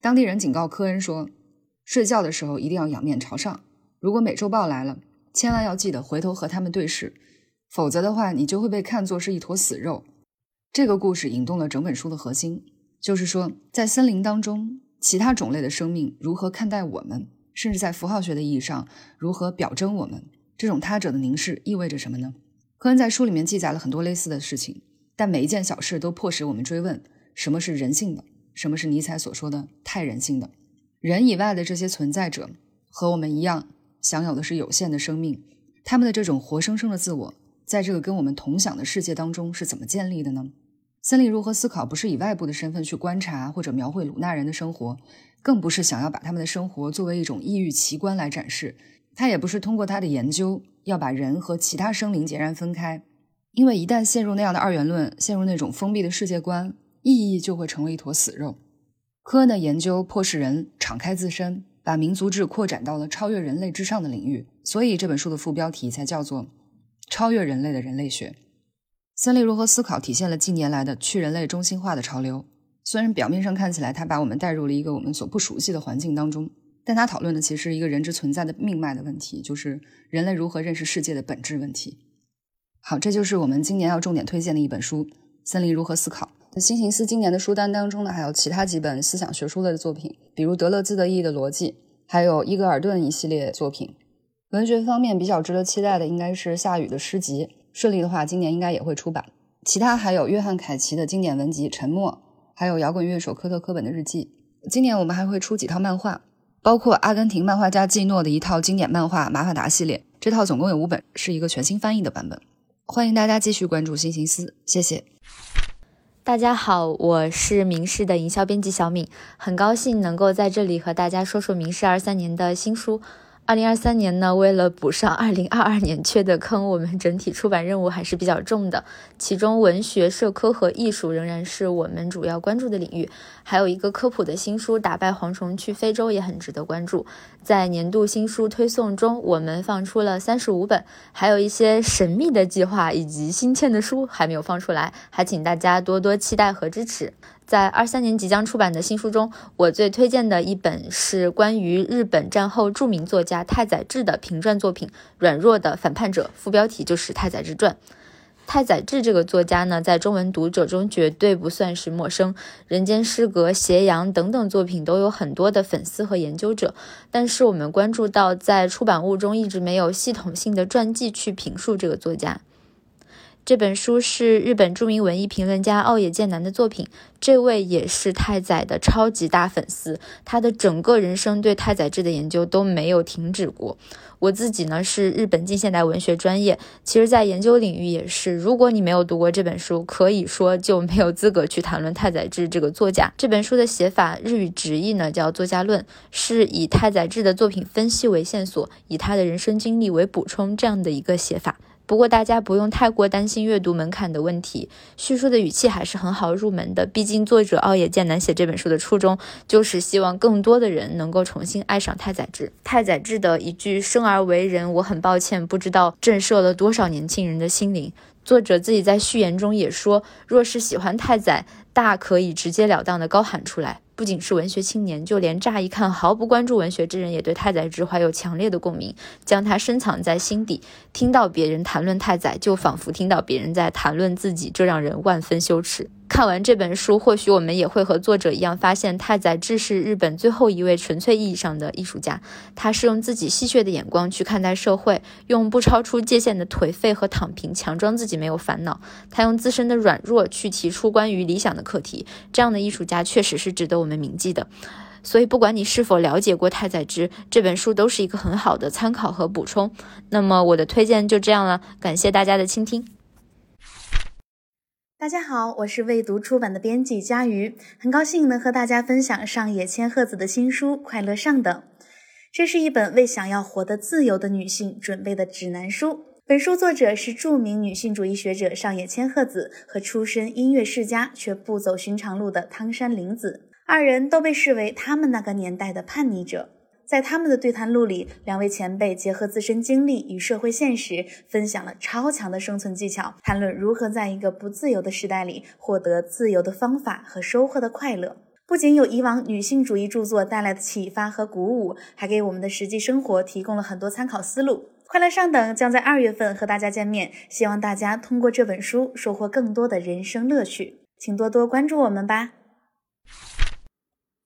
当地人警告科恩说，睡觉的时候一定要仰面朝上。如果美洲豹来了。千万要记得回头和他们对视，否则的话，你就会被看作是一坨死肉。这个故事引动了整本书的核心，就是说，在森林当中，其他种类的生命如何看待我们，甚至在符号学的意义上，如何表征我们。这种他者的凝视意味着什么呢？科恩在书里面记载了很多类似的事情，但每一件小事都迫使我们追问：什么是人性的？什么是尼采所说的太人性的？人以外的这些存在者和我们一样。享有的是有限的生命，他们的这种活生生的自我，在这个跟我们同享的世界当中是怎么建立的呢？森林如何思考？不是以外部的身份去观察或者描绘鲁纳人的生活，更不是想要把他们的生活作为一种异域奇观来展示。他也不是通过他的研究要把人和其他生灵截然分开，因为一旦陷入那样的二元论，陷入那种封闭的世界观，意义就会成为一坨死肉。科恩的研究迫使人敞开自身。把民族志扩展到了超越人类之上的领域，所以这本书的副标题才叫做《超越人类的人类学》。森林如何思考体现了近年来的去人类中心化的潮流。虽然表面上看起来他把我们带入了一个我们所不熟悉的环境当中，但他讨论的其实一个人之存在的命脉的问题，就是人类如何认识世界的本质问题。好，这就是我们今年要重点推荐的一本书《森林如何思考》。新形思今年的书单当中呢，还有其他几本思想学书类的作品，比如德勒兹的《意义的逻辑》，还有伊格尔顿一系列作品。文学方面比较值得期待的应该是夏雨的诗集，顺利的话，今年应该也会出版。其他还有约翰凯奇的经典文集《沉默》，还有摇滚乐手科特·科本的日记。今年我们还会出几套漫画，包括阿根廷漫画家季诺的一套经典漫画《马法达系列》，这套总共有五本，是一个全新翻译的版本。欢迎大家继续关注新形思，谢谢。大家好，我是明世的营销编辑小敏，很高兴能够在这里和大家说说明世二三年的新书。二零二三年呢，为了补上二零二二年缺的坑，我们整体出版任务还是比较重的。其中，文学、社科和艺术仍然是我们主要关注的领域。还有一个科普的新书《打败蝗虫去非洲》也很值得关注。在年度新书推送中，我们放出了三十五本，还有一些神秘的计划以及新签的书还没有放出来，还请大家多多期待和支持。在二三年即将出版的新书中，我最推荐的一本是关于日本战后著名作家太宰治的评传作品《软弱的反叛者》，副标题就是《太宰治传》。太宰治这个作家呢，在中文读者中绝对不算是陌生，《人间失格》《斜阳》等等作品都有很多的粉丝和研究者。但是我们关注到，在出版物中一直没有系统性的传记去评述这个作家。这本书是日本著名文艺评论家奥野健男的作品，这位也是太宰的超级大粉丝，他的整个人生对太宰治的研究都没有停止过。我自己呢是日本近现代文学专业，其实在研究领域也是，如果你没有读过这本书，可以说就没有资格去谈论太宰治这个作家。这本书的写法日语直译呢叫作家论，是以太宰治的作品分析为线索，以他的人生经历为补充这样的一个写法。不过大家不用太过担心阅读门槛的问题，叙述的语气还是很好入门的。毕竟作者奥野健男写这本书的初衷，就是希望更多的人能够重新爱上太宰治。太宰治的一句“生而为人，我很抱歉”，不知道震慑了多少年轻人的心灵。作者自己在序言中也说，若是喜欢太宰，大可以直截了当的高喊出来。不仅是文学青年，就连乍一看毫不关注文学之人，也对太宰治怀有强烈的共鸣，将他深藏在心底。听到别人谈论太宰，就仿佛听到别人在谈论自己，这让人万分羞耻。看完这本书，或许我们也会和作者一样，发现太宰治是日本最后一位纯粹意义上的艺术家。他是用自己戏谑的眼光去看待社会，用不超出界限的颓废和躺平强装自己没有烦恼。他用自身的软弱去提出关于理想的课题。这样的艺术家确实是值得我们铭记的。所以，不管你是否了解过太宰治，这本书都是一个很好的参考和补充。那么，我的推荐就这样了，感谢大家的倾听。大家好，我是未读出版的编辑佳瑜，很高兴能和大家分享上野千鹤子的新书《快乐上等》。这是一本为想要活得自由的女性准备的指南书。本书作者是著名女性主义学者上野千鹤子和出身音乐世家却不走寻常路的汤山玲子，二人都被视为他们那个年代的叛逆者。在他们的对谈录里，两位前辈结合自身经历与社会现实，分享了超强的生存技巧，谈论如何在一个不自由的时代里获得自由的方法和收获的快乐。不仅有以往女性主义著作带来的启发和鼓舞，还给我们的实际生活提供了很多参考思路。快乐上等将在二月份和大家见面，希望大家通过这本书收获更多的人生乐趣，请多多关注我们吧。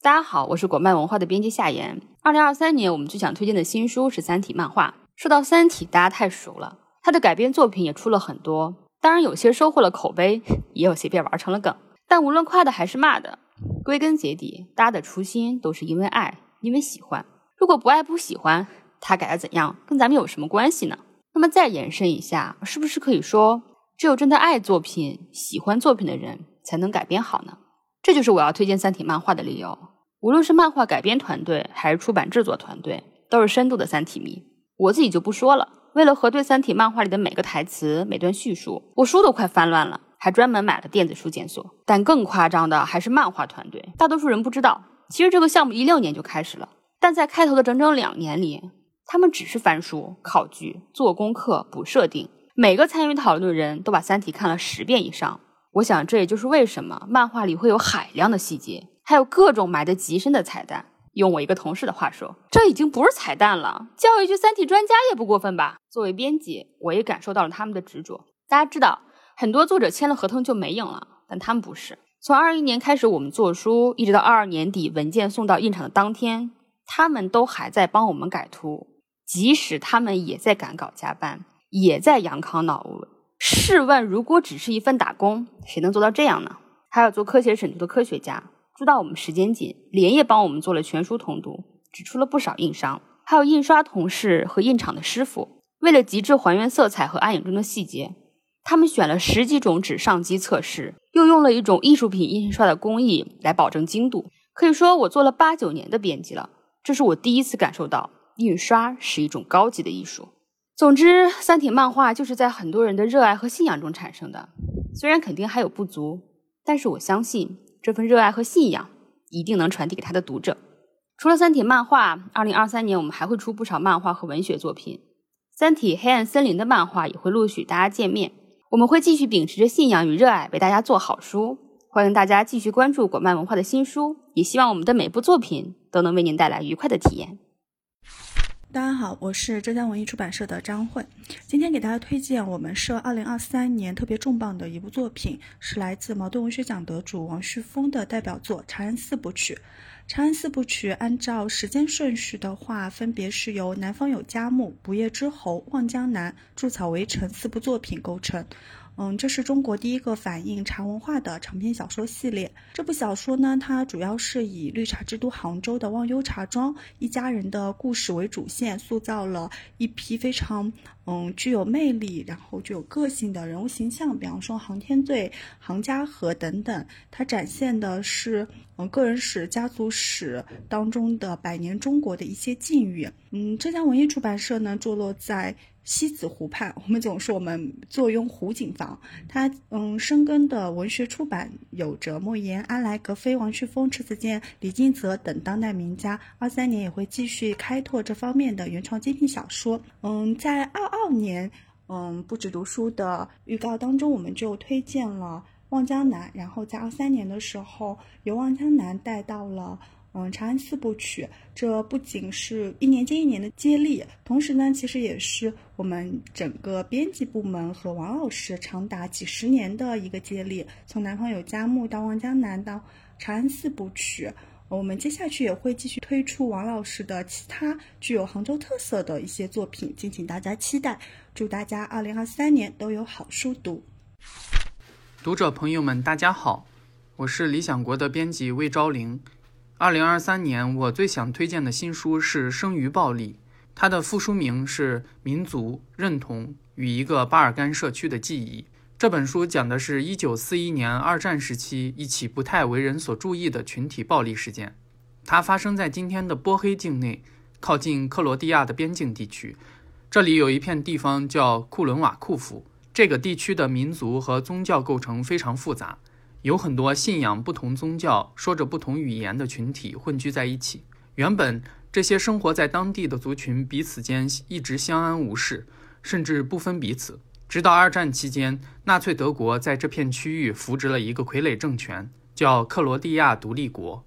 大家好，我是果麦文化的编辑夏言。二零二三年，我们最想推荐的新书是《三体》漫画。说到《三体》，大家太熟了，它的改编作品也出了很多。当然，有些收获了口碑，[LAUGHS] 也有些被玩成了梗。但无论夸的还是骂的，归根结底，大家的初心都是因为爱，因为喜欢。如果不爱不喜欢，他改的怎样，跟咱们有什么关系呢？那么再延伸一下，是不是可以说，只有真的爱作品、喜欢作品的人，才能改编好呢？这就是我要推荐《三体》漫画的理由。无论是漫画改编团队还是出版制作团队，都是深度的三体迷。我自己就不说了。为了核对《三体》漫画里的每个台词、每段叙述，我书都快翻乱了，还专门买了电子书检索。但更夸张的还是漫画团队。大多数人不知道，其实这个项目一六年就开始了，但在开头的整整两年里，他们只是翻书、考据、做功课、补设定。每个参与讨论的人都把《三体》看了十遍以上。我想这也就是为什么漫画里会有海量的细节，还有各种埋得极深的彩蛋。用我一个同事的话说，这已经不是彩蛋了，叫一句“三体专家”也不过分吧？作为编辑，我也感受到了他们的执着。大家知道，很多作者签了合同就没影了，但他们不是。从二一年开始，我们做书，一直到二二年底文件送到印厂的当天，他们都还在帮我们改图，即使他们也在赶稿加班，也在养康脑雾。试问，如果只是一份打工，谁能做到这样呢？还有做科学审图的科学家，知道我们时间紧，连夜帮我们做了全书通读，指出了不少硬伤。还有印刷同事和印厂的师傅，为了极致还原色彩和暗影中的细节，他们选了十几种纸上机测试，又用了一种艺术品印刷的工艺来保证精度。可以说，我做了八九年的编辑了，这是我第一次感受到印刷是一种高级的艺术。总之，三体漫画就是在很多人的热爱和信仰中产生的。虽然肯定还有不足，但是我相信这份热爱和信仰一定能传递给他的读者。除了三体漫画，二零二三年我们还会出不少漫画和文学作品。三体黑暗森林的漫画也会陆续大家见面。我们会继续秉持着信仰与热爱，为大家做好书。欢迎大家继续关注果漫文化的新书，也希望我们的每部作品都能为您带来愉快的体验。大家好，我是浙江文艺出版社的张慧，今天给大家推荐我们社二零二三年特别重磅的一部作品，是来自茅盾文学奖得主王旭峰的代表作《长安四部曲》。《长安四部曲》按照时间顺序的话，分别是由《南方有佳木》《不夜之侯》《望江南》《筑草围城》四部作品构成。嗯，这是中国第一个反映茶文化的长篇小说系列。这部小说呢，它主要是以绿茶之都杭州的忘忧茶庄一家人的故事为主线，塑造了一批非常嗯具有魅力，然后具有个性的人物形象。比方说杭天醉、杭家和等等，它展现的是嗯个人史、家族史当中的百年中国的一些境遇。嗯，浙江文艺出版社呢，坐落在。西子湖畔，我们总说我们坐拥湖景房。它嗯，深耕的文学出版有着莫言、安来、格非、王旭峰、迟子建、李金泽等当代名家。二三年也会继续开拓这方面的原创精品小说。嗯，在二二年，嗯，不止读书的预告当中，我们就推荐了《望江南》，然后在二三年的时候，由《望江南》带到了。嗯，长安四部曲，这不仅是一年接一年的接力，同时呢，其实也是我们整个编辑部门和王老师长达几十年的一个接力。从南方有佳木到望江南到长安四部曲，我们接下去也会继续推出王老师的其他具有杭州特色的一些作品，敬请大家期待。祝大家二零二三年都有好书读。读者朋友们，大家好，我是理想国的编辑魏昭玲。二零二三年，我最想推荐的新书是《生于暴力》，它的副书名是《民族认同与一个巴尔干社区的记忆》。这本书讲的是一九四一年二战时期一起不太为人所注意的群体暴力事件，它发生在今天的波黑境内，靠近克罗地亚的边境地区。这里有一片地方叫库伦瓦库夫，这个地区的民族和宗教构成非常复杂。有很多信仰不同宗教、说着不同语言的群体混居在一起。原本这些生活在当地的族群彼此间一直相安无事，甚至不分彼此。直到二战期间，纳粹德国在这片区域扶植了一个傀儡政权，叫克罗地亚独立国。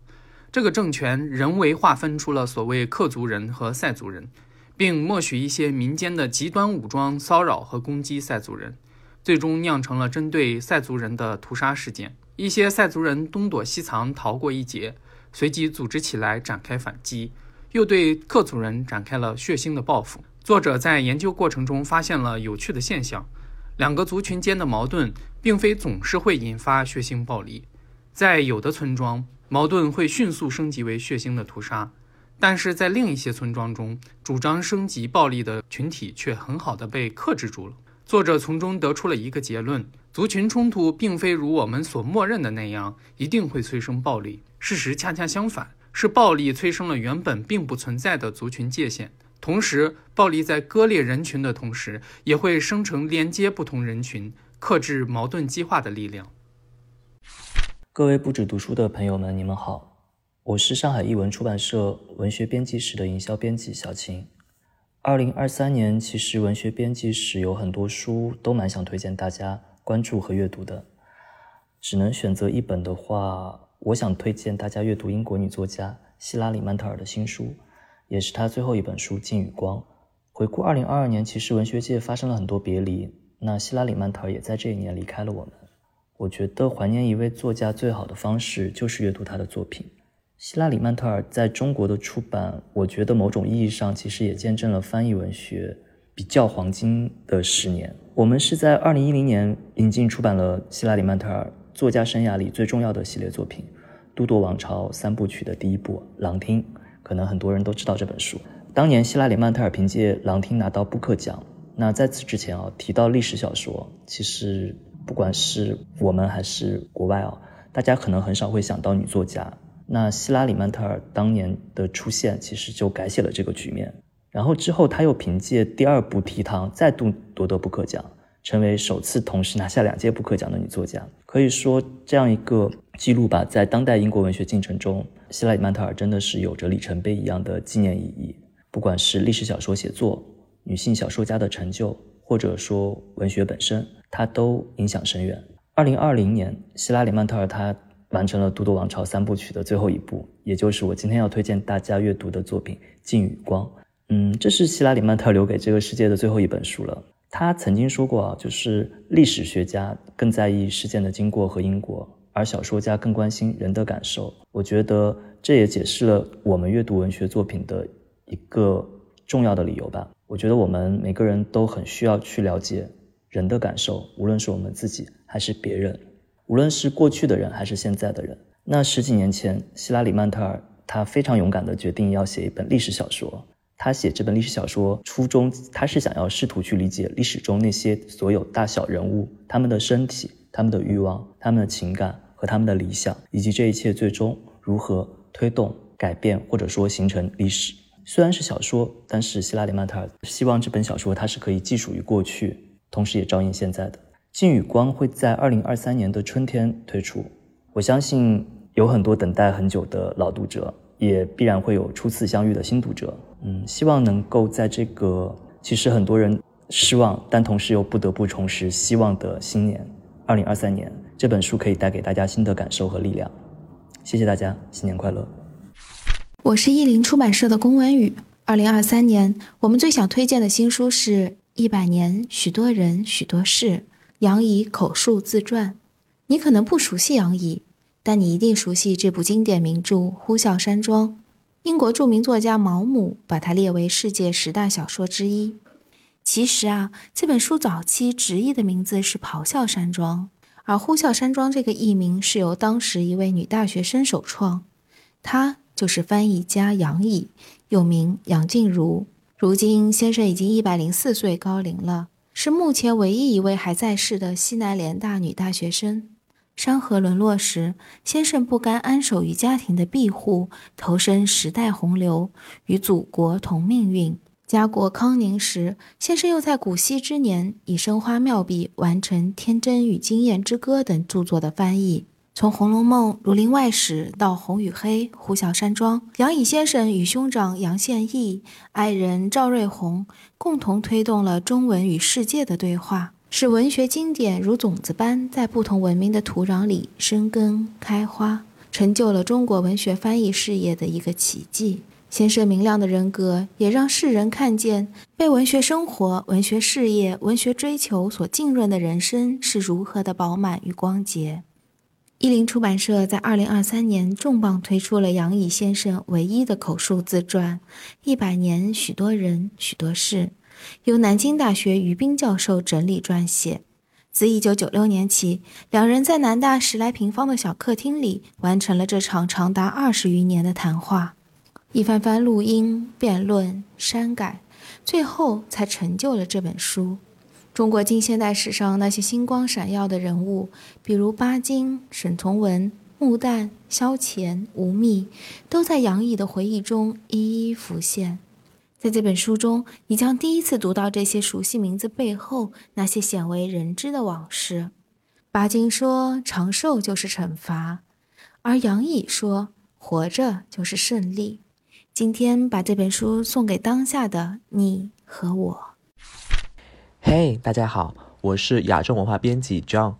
这个政权人为划分出了所谓克族人和塞族人，并默许一些民间的极端武装骚扰和攻击塞族人，最终酿成了针对塞族人的屠杀事件。一些塞族人东躲西藏，逃过一劫，随即组织起来展开反击，又对克族人展开了血腥的报复。作者在研究过程中发现了有趣的现象：两个族群间的矛盾并非总是会引发血腥暴力，在有的村庄，矛盾会迅速升级为血腥的屠杀；但是在另一些村庄中，主张升级暴力的群体却很好的被克制住了。作者从中得出了一个结论。族群冲突并非如我们所默认的那样一定会催生暴力，事实恰恰相反，是暴力催生了原本并不存在的族群界限。同时，暴力在割裂人群的同时，也会生成连接不同人群、克制矛盾激化的力量。各位不止读书的朋友们，你们好，我是上海译文出版社文学编辑室的营销编辑小秦。二零二三年，其实文学编辑室有很多书都蛮想推荐大家。关注和阅读的，只能选择一本的话，我想推荐大家阅读英国女作家希拉里·曼特尔的新书，也是她最后一本书《镜与光》。回顾二零二二年，其实文学界发生了很多别离，那希拉里·曼特尔也在这一年离开了我们。我觉得怀念一位作家最好的方式就是阅读他的作品。希拉里·曼特尔在中国的出版，我觉得某种意义上其实也见证了翻译文学比较黄金的十年。我们是在二零一零年引进出版了希拉里·曼特尔作家生涯里最重要的系列作品《都铎王朝三部曲》的第一部《狼厅》，可能很多人都知道这本书。当年希拉里·曼特尔凭借《狼厅》拿到布克奖。那在此之前啊，提到历史小说，其实不管是我们还是国外啊，大家可能很少会想到女作家。那希拉里·曼特尔当年的出现，其实就改写了这个局面。然后之后，他又凭借第二部《提汤》再度夺得布克奖，成为首次同时拿下两届布克奖的女作家。可以说，这样一个记录吧，在当代英国文学进程中，希拉里·曼特尔真的是有着里程碑一样的纪念意义。不管是历史小说写作、女性小说家的成就，或者说文学本身，它都影响深远。二零二零年，希拉里·曼特尔她完成了《都铎王朝三部曲》的最后一部，也就是我今天要推荐大家阅读的作品《镜与光》。嗯，这是希拉里·曼特留给这个世界的最后一本书了。他曾经说过啊，就是历史学家更在意事件的经过和因果，而小说家更关心人的感受。我觉得这也解释了我们阅读文学作品的一个重要的理由吧。我觉得我们每个人都很需要去了解人的感受，无论是我们自己还是别人，无论是过去的人还是现在的人。那十几年前，希拉里·曼特尔他非常勇敢地决定要写一本历史小说。他写这本历史小说初衷，他是想要试图去理解历史中那些所有大小人物，他们的身体、他们的欲望、他们的情感和他们的理想，以及这一切最终如何推动、改变或者说形成历史。虽然是小说，但是希拉里·曼特尔希望这本小说它是可以寄属于过去，同时也照应现在的。《镜与光》会在二零二三年的春天推出，我相信有很多等待很久的老读者，也必然会有初次相遇的新读者。嗯，希望能够在这个其实很多人失望，但同时又不得不重拾希望的新年，二零二三年，这本书可以带给大家新的感受和力量。谢谢大家，新年快乐！我是译林出版社的龚文宇。二零二三年，我们最想推荐的新书是《一百年，许多人，许多事》杨怡口述自传。你可能不熟悉杨怡，但你一定熟悉这部经典名著《呼啸山庄》。英国著名作家毛姆把它列为世界十大小说之一。其实啊，这本书早期直译的名字是《咆哮山庄》，而《呼啸山庄》这个译名是由当时一位女大学生首创，她就是翻译家杨乙，又名杨静茹。如今先生已经一百零四岁高龄了，是目前唯一一位还在世的西南联大女大学生。山河沦落时，先生不甘安守于家庭的庇护，投身时代洪流，与祖国同命运。家国康宁时，先生又在古稀之年，以生花妙笔完成《天真与经验之歌》等著作的翻译。从《红楼梦》《儒林外史》到《红与黑》《呼啸山庄》，杨乙先生与兄长杨宪益、爱人赵瑞红共同推动了中文与世界的对话。使文学经典如种子般在不同文明的土壤里生根开花，成就了中国文学翻译事业的一个奇迹。先生明亮的人格，也让世人看见被文学生活、文学事业、文学追求所浸润的人生是如何的饱满与光洁。译林出版社在二零二三年重磅推出了杨乙先生唯一的口述自传《一百年，许多人，许多事》。由南京大学于斌教授整理撰写。自1996年起，两人在南大十来平方的小客厅里完成了这场长达二十余年的谈话，一番番录音、辩论、删改，最后才成就了这本书。中国近现代史上那些星光闪耀的人物，比如巴金、沈从文、穆旦、萧乾、吴宓，都在杨毅的回忆中一一浮现。在这本书中，你将第一次读到这些熟悉名字背后那些鲜为人知的往事。巴金说：“长寿就是惩罚。”而杨乙说：“活着就是胜利。”今天把这本书送给当下的你和我。嘿，大家好，我是亚洲文化编辑 John。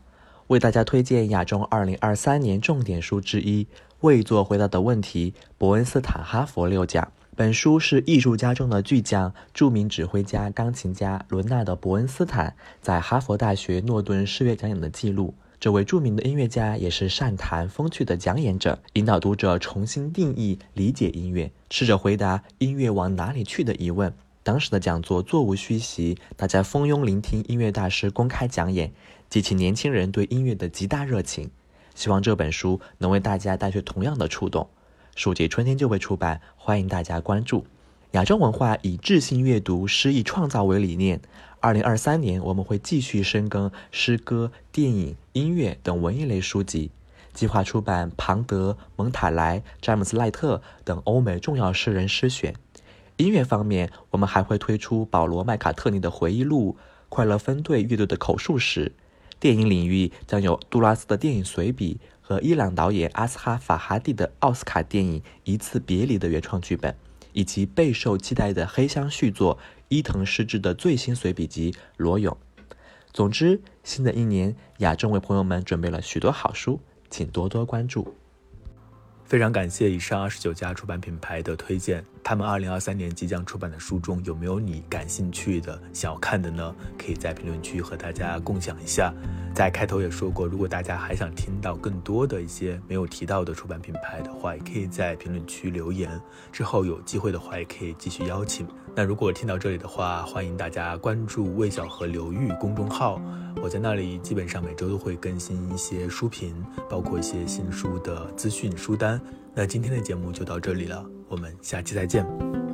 为大家推荐亚中二零二三年重点书之一《未做回答的问题：伯恩斯坦哈佛六讲》。本书是艺术家中的巨匠、著名指挥家、钢琴家伦纳德·伯恩斯坦在哈佛大学诺顿视乐讲演的记录。这位著名的音乐家也是善谈风趣的讲演者，引导读者重新定义、理解音乐，试着回答“音乐往哪里去”的疑问。当时的讲座座无虚席，大家蜂拥聆听音乐大师公开讲演，激起年轻人对音乐的极大热情。希望这本书能为大家带去同样的触动。书籍春天就会出版，欢迎大家关注。亚洲文化以智性阅读、诗意创造为理念。二零二三年，我们会继续深耕诗歌、电影、音乐等文艺类书籍，计划出版庞德、蒙塔莱、詹姆斯·赖特等欧美重要诗人诗选。音乐方面，我们还会推出保罗·麦卡特尼的回忆录、快乐分队乐队的口述史。电影领域将有杜拉斯的电影随笔。和伊朗导演阿斯哈·法哈蒂的奥斯卡电影《一次别离》的原创剧本，以及备受期待的黑箱续作伊藤诗织的最新随笔集《裸泳》。总之，新的一年，雅正为朋友们准备了许多好书，请多多关注。非常感谢以上二十九家出版品牌的推荐，他们二零二三年即将出版的书中有没有你感兴趣的、想要看的呢？可以在评论区和大家共享一下。在开头也说过，如果大家还想听到更多的一些没有提到的出版品牌的话，也可以在评论区留言。之后有机会的话，也可以继续邀请。那如果听到这里的话，欢迎大家关注魏小河流域公众号，我在那里基本上每周都会更新一些书评，包括一些新书的资讯书单。那今天的节目就到这里了，我们下期再见。